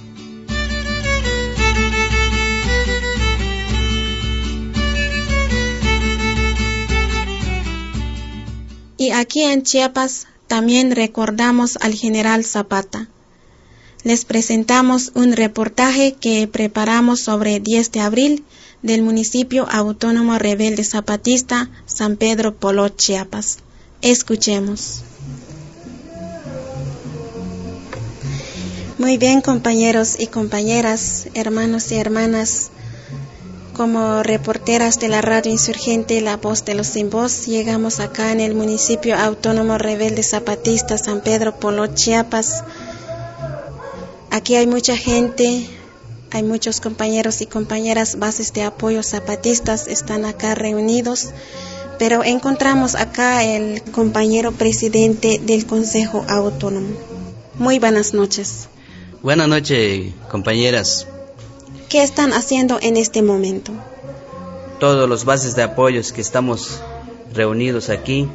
[SPEAKER 1] Y aquí en Chiapas también recordamos al general Zapata les presentamos un reportaje que preparamos sobre 10 de abril del municipio autónomo rebelde zapatista San Pedro Polo, Chiapas. Escuchemos. Muy bien, compañeros y compañeras, hermanos y hermanas. Como reporteras de la radio insurgente La Voz de los Sin Voz, llegamos acá en el municipio autónomo rebelde zapatista San Pedro Polo, Chiapas Aquí hay mucha gente, hay muchos compañeros y compañeras bases de apoyo zapatistas, están acá reunidos, pero encontramos acá el compañero presidente del Consejo Autónomo. Muy buenas noches.
[SPEAKER 9] Buenas noches, compañeras.
[SPEAKER 1] ¿Qué están haciendo en este momento?
[SPEAKER 9] Todos los bases de apoyos que estamos reunidos aquí,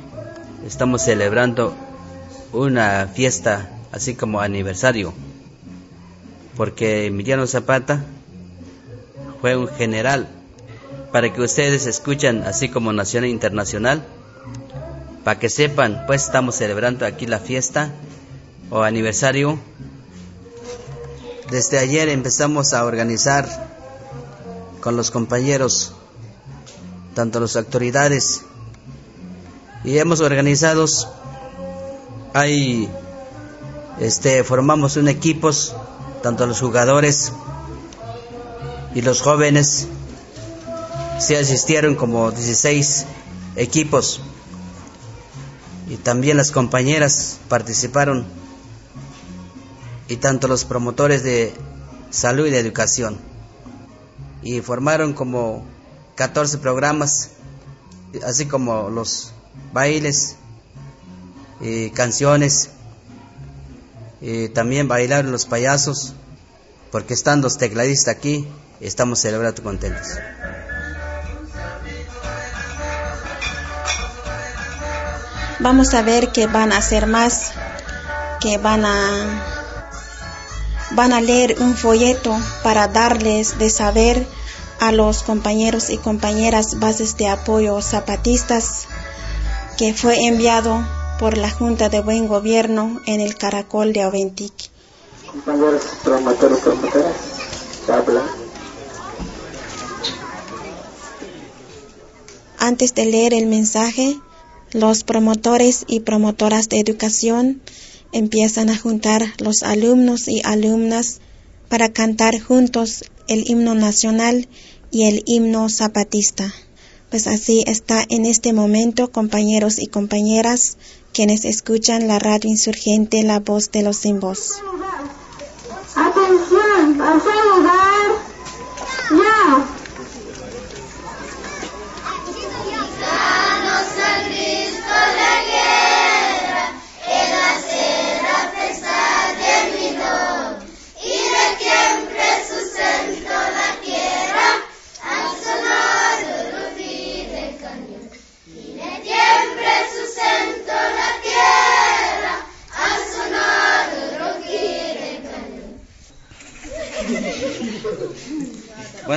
[SPEAKER 9] estamos celebrando una fiesta, así como aniversario porque Emiliano Zapata fue un general. Para que ustedes escuchen, así como nacional internacional, para que sepan, pues estamos celebrando aquí la fiesta o aniversario. Desde ayer empezamos a organizar con los compañeros, tanto las autoridades, y hemos organizado, hay, este, formamos un equipos tanto los jugadores y los jóvenes se asistieron como 16 equipos y también las compañeras participaron y tanto los promotores de salud y de educación. Y formaron como 14 programas así como los bailes y canciones y también bailaron los payasos, porque están los tecladistas aquí, estamos celebrando contentos.
[SPEAKER 1] Vamos a ver que van a hacer más, que van a van a leer un folleto para darles de saber a los compañeros y compañeras bases de apoyo zapatistas que fue enviado por la Junta de Buen Gobierno en el Caracol de Aventic.
[SPEAKER 27] Compañeros promotores, promotoras, habla.
[SPEAKER 1] Antes de leer el mensaje, los promotores y promotoras de educación empiezan a juntar los alumnos y alumnas para cantar juntos el himno nacional y el himno zapatista. Pues así está en este momento, compañeros y compañeras, quienes escuchan la radio insurgente La Voz de los Sin Voz.
[SPEAKER 28] Atención, a saludar.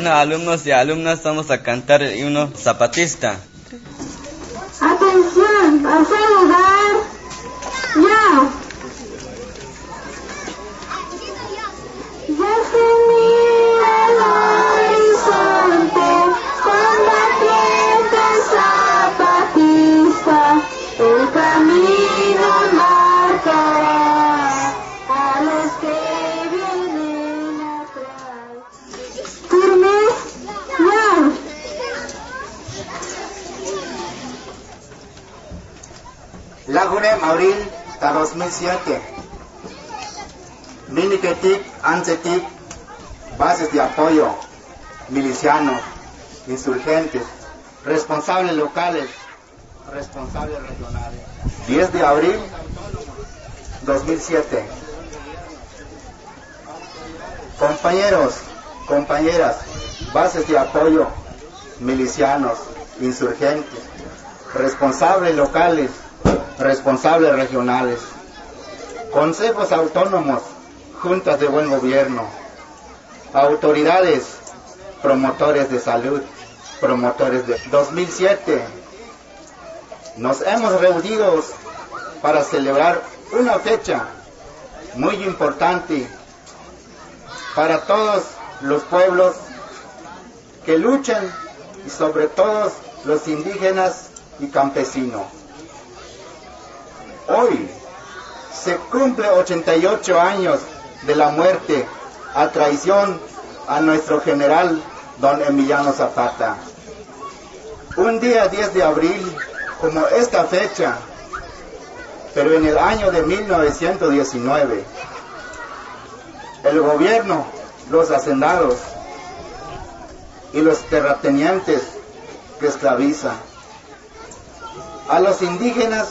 [SPEAKER 9] Bueno, alumnos y alumnas, vamos a cantar el himno zapatista.
[SPEAKER 28] Atención, a
[SPEAKER 29] ta 2007. Miniketik, Ansetik, bases de apoyo, milicianos, insurgentes, responsables locales, responsables regionales. 10 de abril 2007. Compañeros, compañeras, bases de apoyo, milicianos, insurgentes, responsables locales, responsables regionales, consejos autónomos, juntas de buen gobierno, autoridades, promotores de salud, promotores de 2007. Nos hemos reunido para celebrar una fecha muy importante para todos los pueblos que luchan y sobre todo los indígenas y campesinos. Hoy se cumple 88 años de la muerte a traición a nuestro general don Emiliano Zapata. Un día 10 de abril, como esta fecha, pero en el año de 1919, el gobierno, los hacendados y los terratenientes que esclavizan. A los indígenas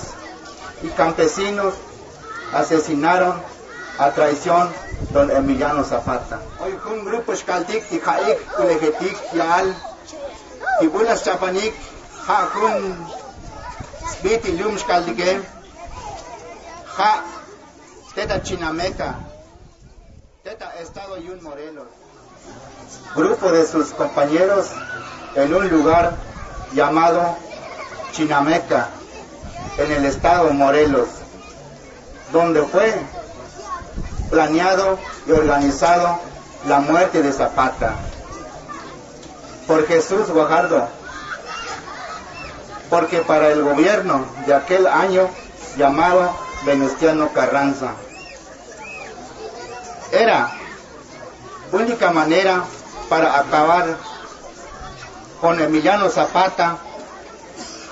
[SPEAKER 29] y campesinos asesinaron a traición don Emiliano Zapata. Hoy un grupo escaltic y jaik kulegetik yal y buenas chapanik ja kun spiti lum escaldike ja teta chinameca teta estado yun Morelos. Grupo de sus compañeros en un lugar llamado Chinameca, en el estado Morelos, donde fue planeado y organizado la muerte de Zapata. Por Jesús Guajardo, porque para el gobierno de aquel año llamado Venustiano Carranza. Era única manera para acabar con Emiliano Zapata.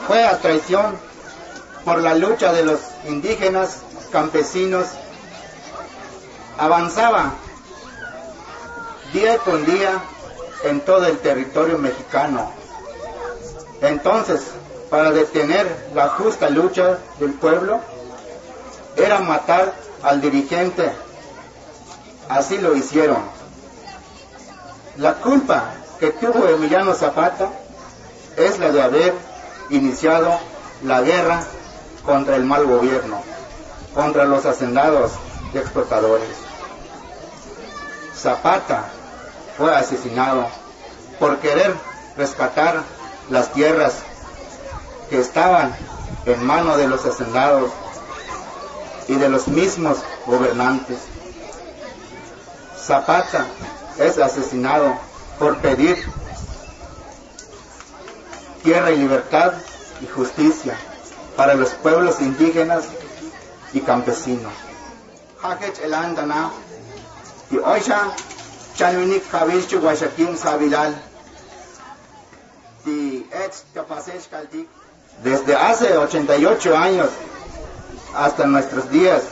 [SPEAKER 29] Fue a traición por la lucha de los indígenas campesinos. Avanzaba día con día en todo el territorio mexicano. Entonces, para detener la justa lucha del pueblo, era matar al dirigente. Así lo hicieron. La culpa que tuvo Emiliano Zapata es la de haber iniciado la guerra contra el mal gobierno, contra los hacendados y explotadores. Zapata fue asesinado por querer rescatar las tierras que estaban en manos de los hacendados y de los mismos gobernantes. Zapata es asesinado por pedir tierra y libertad y justicia para los pueblos indígenas y campesinos. Hakech elandana. Y oisha chanunik kabilchu guayaquín sabilal. Y ex capacech kaltik desde hace 88 años hasta nuestros días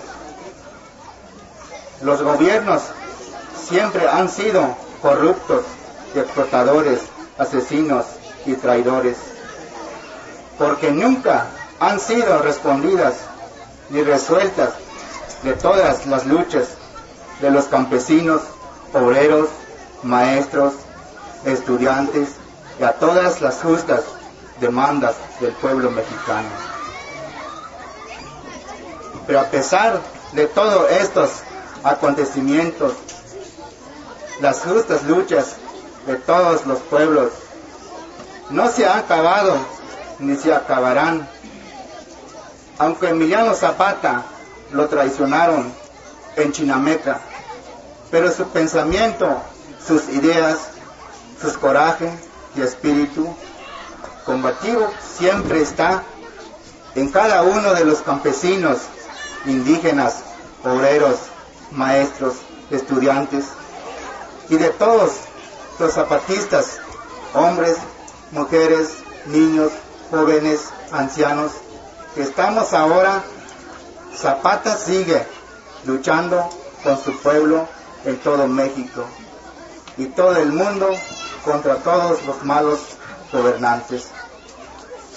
[SPEAKER 29] los gobiernos siempre han sido corruptos explotadores, asesinos y traidores, porque nunca han sido respondidas ni resueltas de todas las luchas de los campesinos, obreros, maestros, estudiantes y a todas las justas demandas del pueblo mexicano. Pero a pesar de todos estos acontecimientos, las justas luchas de todos los pueblos no se han acabado ni se acabarán. Aunque Emiliano Zapata lo traicionaron en Chinameca, pero su pensamiento, sus ideas, sus coraje y espíritu combativo siempre está en cada uno de los campesinos, indígenas, obreros, maestros, estudiantes y de todos los zapatistas, hombres, mujeres, niños, jóvenes, ancianos, estamos ahora, Zapata sigue luchando con su pueblo en todo México y todo el mundo contra todos los malos gobernantes.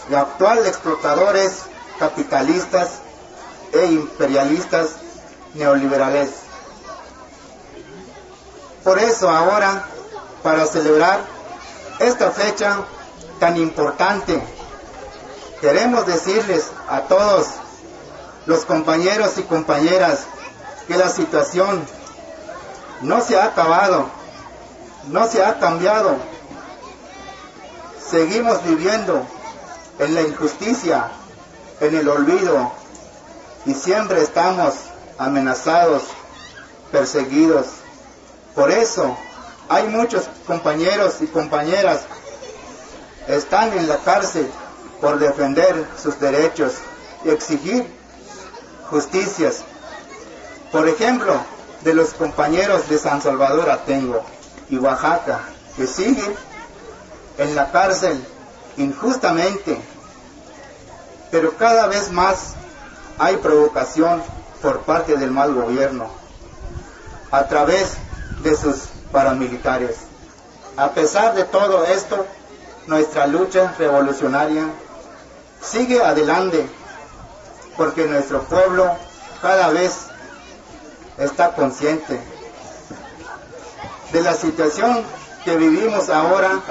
[SPEAKER 29] Y actuales explotadores capitalistas e imperialistas neoliberales. Por eso ahora, para celebrar esta fecha tan importante, queremos decirles a todos los compañeros y compañeras que la situación no se ha acabado, no se ha cambiado. Seguimos viviendo en la injusticia, en el olvido y siempre estamos amenazados, perseguidos. Por eso hay muchos compañeros y compañeras están en la cárcel por defender sus derechos y exigir justicias. Por ejemplo, de los compañeros de San Salvador Atengo y Oaxaca, que siguen en la cárcel injustamente, pero cada vez más hay provocación por parte del mal gobierno. a través de sus paramilitares. A pesar de todo esto, nuestra lucha revolucionaria sigue adelante porque nuestro pueblo cada vez está consciente de la situación que vivimos ahora.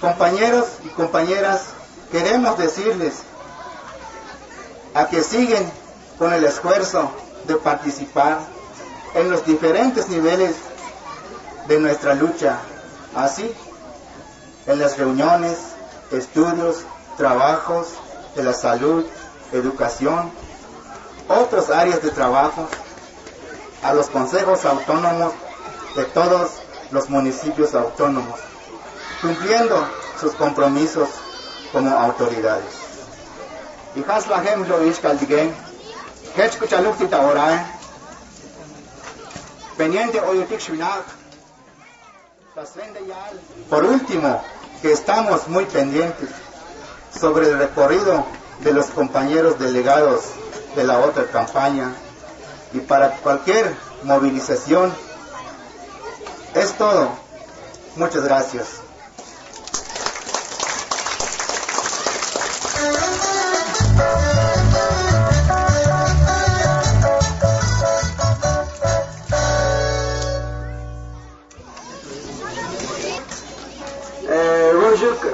[SPEAKER 29] Compañeros y compañeras, queremos decirles a que siguen con el esfuerzo de participar en los diferentes niveles de nuestra lucha, así en las reuniones, estudios, trabajos de la salud, educación, otras áreas de trabajo, a los consejos autónomos de todos los municipios autónomos, cumpliendo sus compromisos como autoridades. Y haslahem lo ishkaldigen, hechkuchalukti orae, pendiente oyutik por último, que estamos muy pendientes sobre el recorrido de los compañeros delegados de la otra campaña y para cualquier movilización. Es todo. Muchas gracias.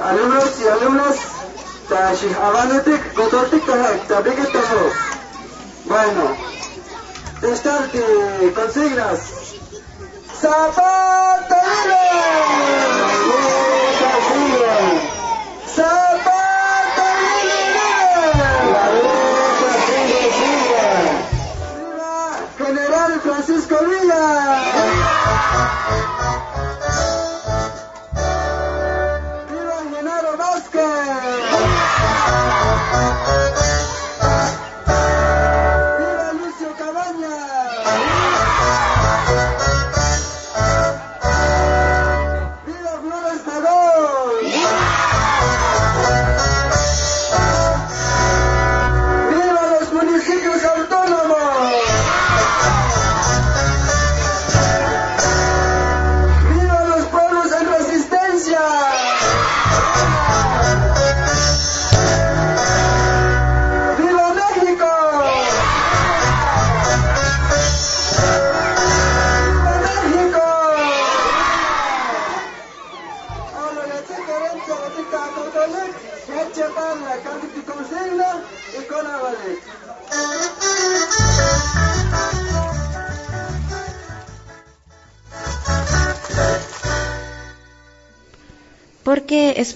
[SPEAKER 30] Alumnos y alumnas tashih avanatik gotortik tahak tabigit taho. Bueno testarti consignas. Zapata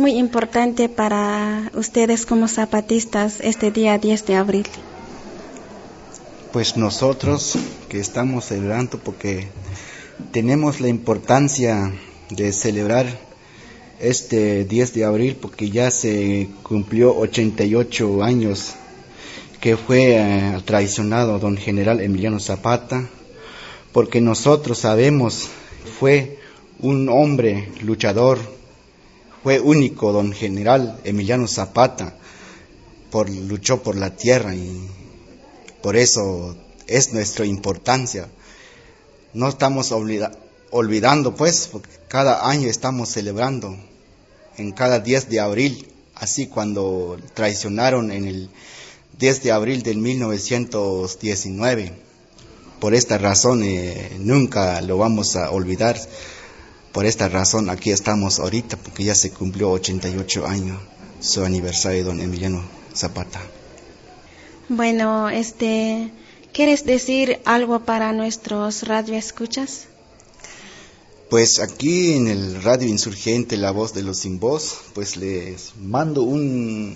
[SPEAKER 1] muy importante para ustedes como zapatistas este día 10 de abril?
[SPEAKER 31] Pues nosotros que estamos celebrando porque tenemos la importancia de celebrar este 10 de abril porque ya se cumplió 88 años que fue eh, traicionado don general Emiliano Zapata, porque nosotros sabemos fue un hombre luchador, fue único don general Emiliano Zapata, por, luchó por la tierra y por eso es nuestra importancia. No estamos olvidando, pues, porque cada año estamos celebrando, en cada 10 de abril, así cuando traicionaron en el 10 de abril del 1919. Por esta razón eh, nunca lo vamos a olvidar. Por esta razón aquí estamos ahorita, porque ya se cumplió 88 años su aniversario de don Emiliano Zapata.
[SPEAKER 1] Bueno, este, ¿quieres decir algo para nuestros radioescuchas?
[SPEAKER 31] Pues aquí en el Radio Insurgente, La Voz de los Sin Voz, pues les mando un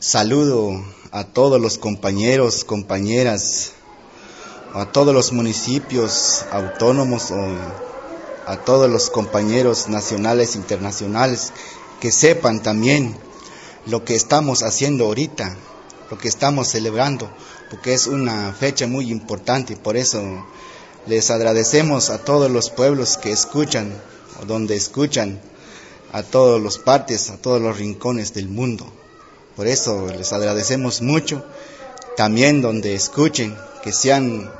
[SPEAKER 31] saludo a todos los compañeros, compañeras, a todos los municipios autónomos o a todos los compañeros nacionales e internacionales que sepan también lo que estamos haciendo ahorita, lo que estamos celebrando, porque es una fecha muy importante. Por eso les agradecemos a todos los pueblos que escuchan, o donde escuchan, a todas las partes, a todos los rincones del mundo.
[SPEAKER 29] Por eso les agradecemos mucho, también donde escuchen, que sean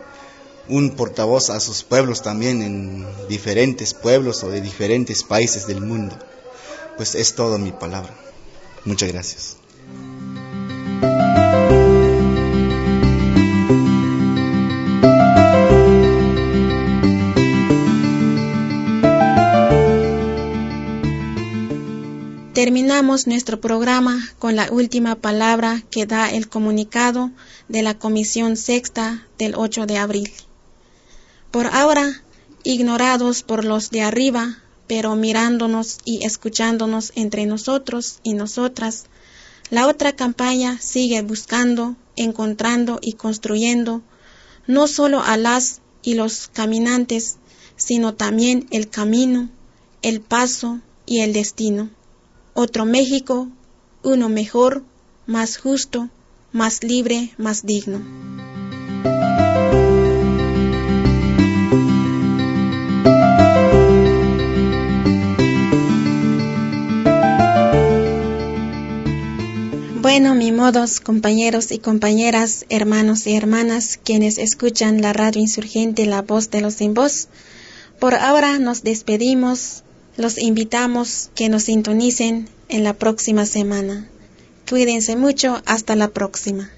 [SPEAKER 29] un portavoz a sus pueblos también en diferentes pueblos o de diferentes países del mundo. Pues es todo mi palabra. Muchas gracias.
[SPEAKER 28] Terminamos nuestro programa con la última palabra que da el comunicado de la Comisión Sexta del 8 de abril. Por ahora, ignorados por los de arriba, pero mirándonos y escuchándonos entre nosotros y nosotras, la otra campaña sigue buscando, encontrando y construyendo no solo a las y los caminantes, sino también el camino, el paso y el destino otro México, uno mejor, más justo, más libre, más digno. Bueno, mi modos, compañeros y compañeras, hermanos y hermanas, quienes escuchan la radio insurgente La Voz de los Sin Voz, por ahora nos despedimos los invitamos que nos sintonicen en la próxima semana. Cuídense mucho, hasta la próxima.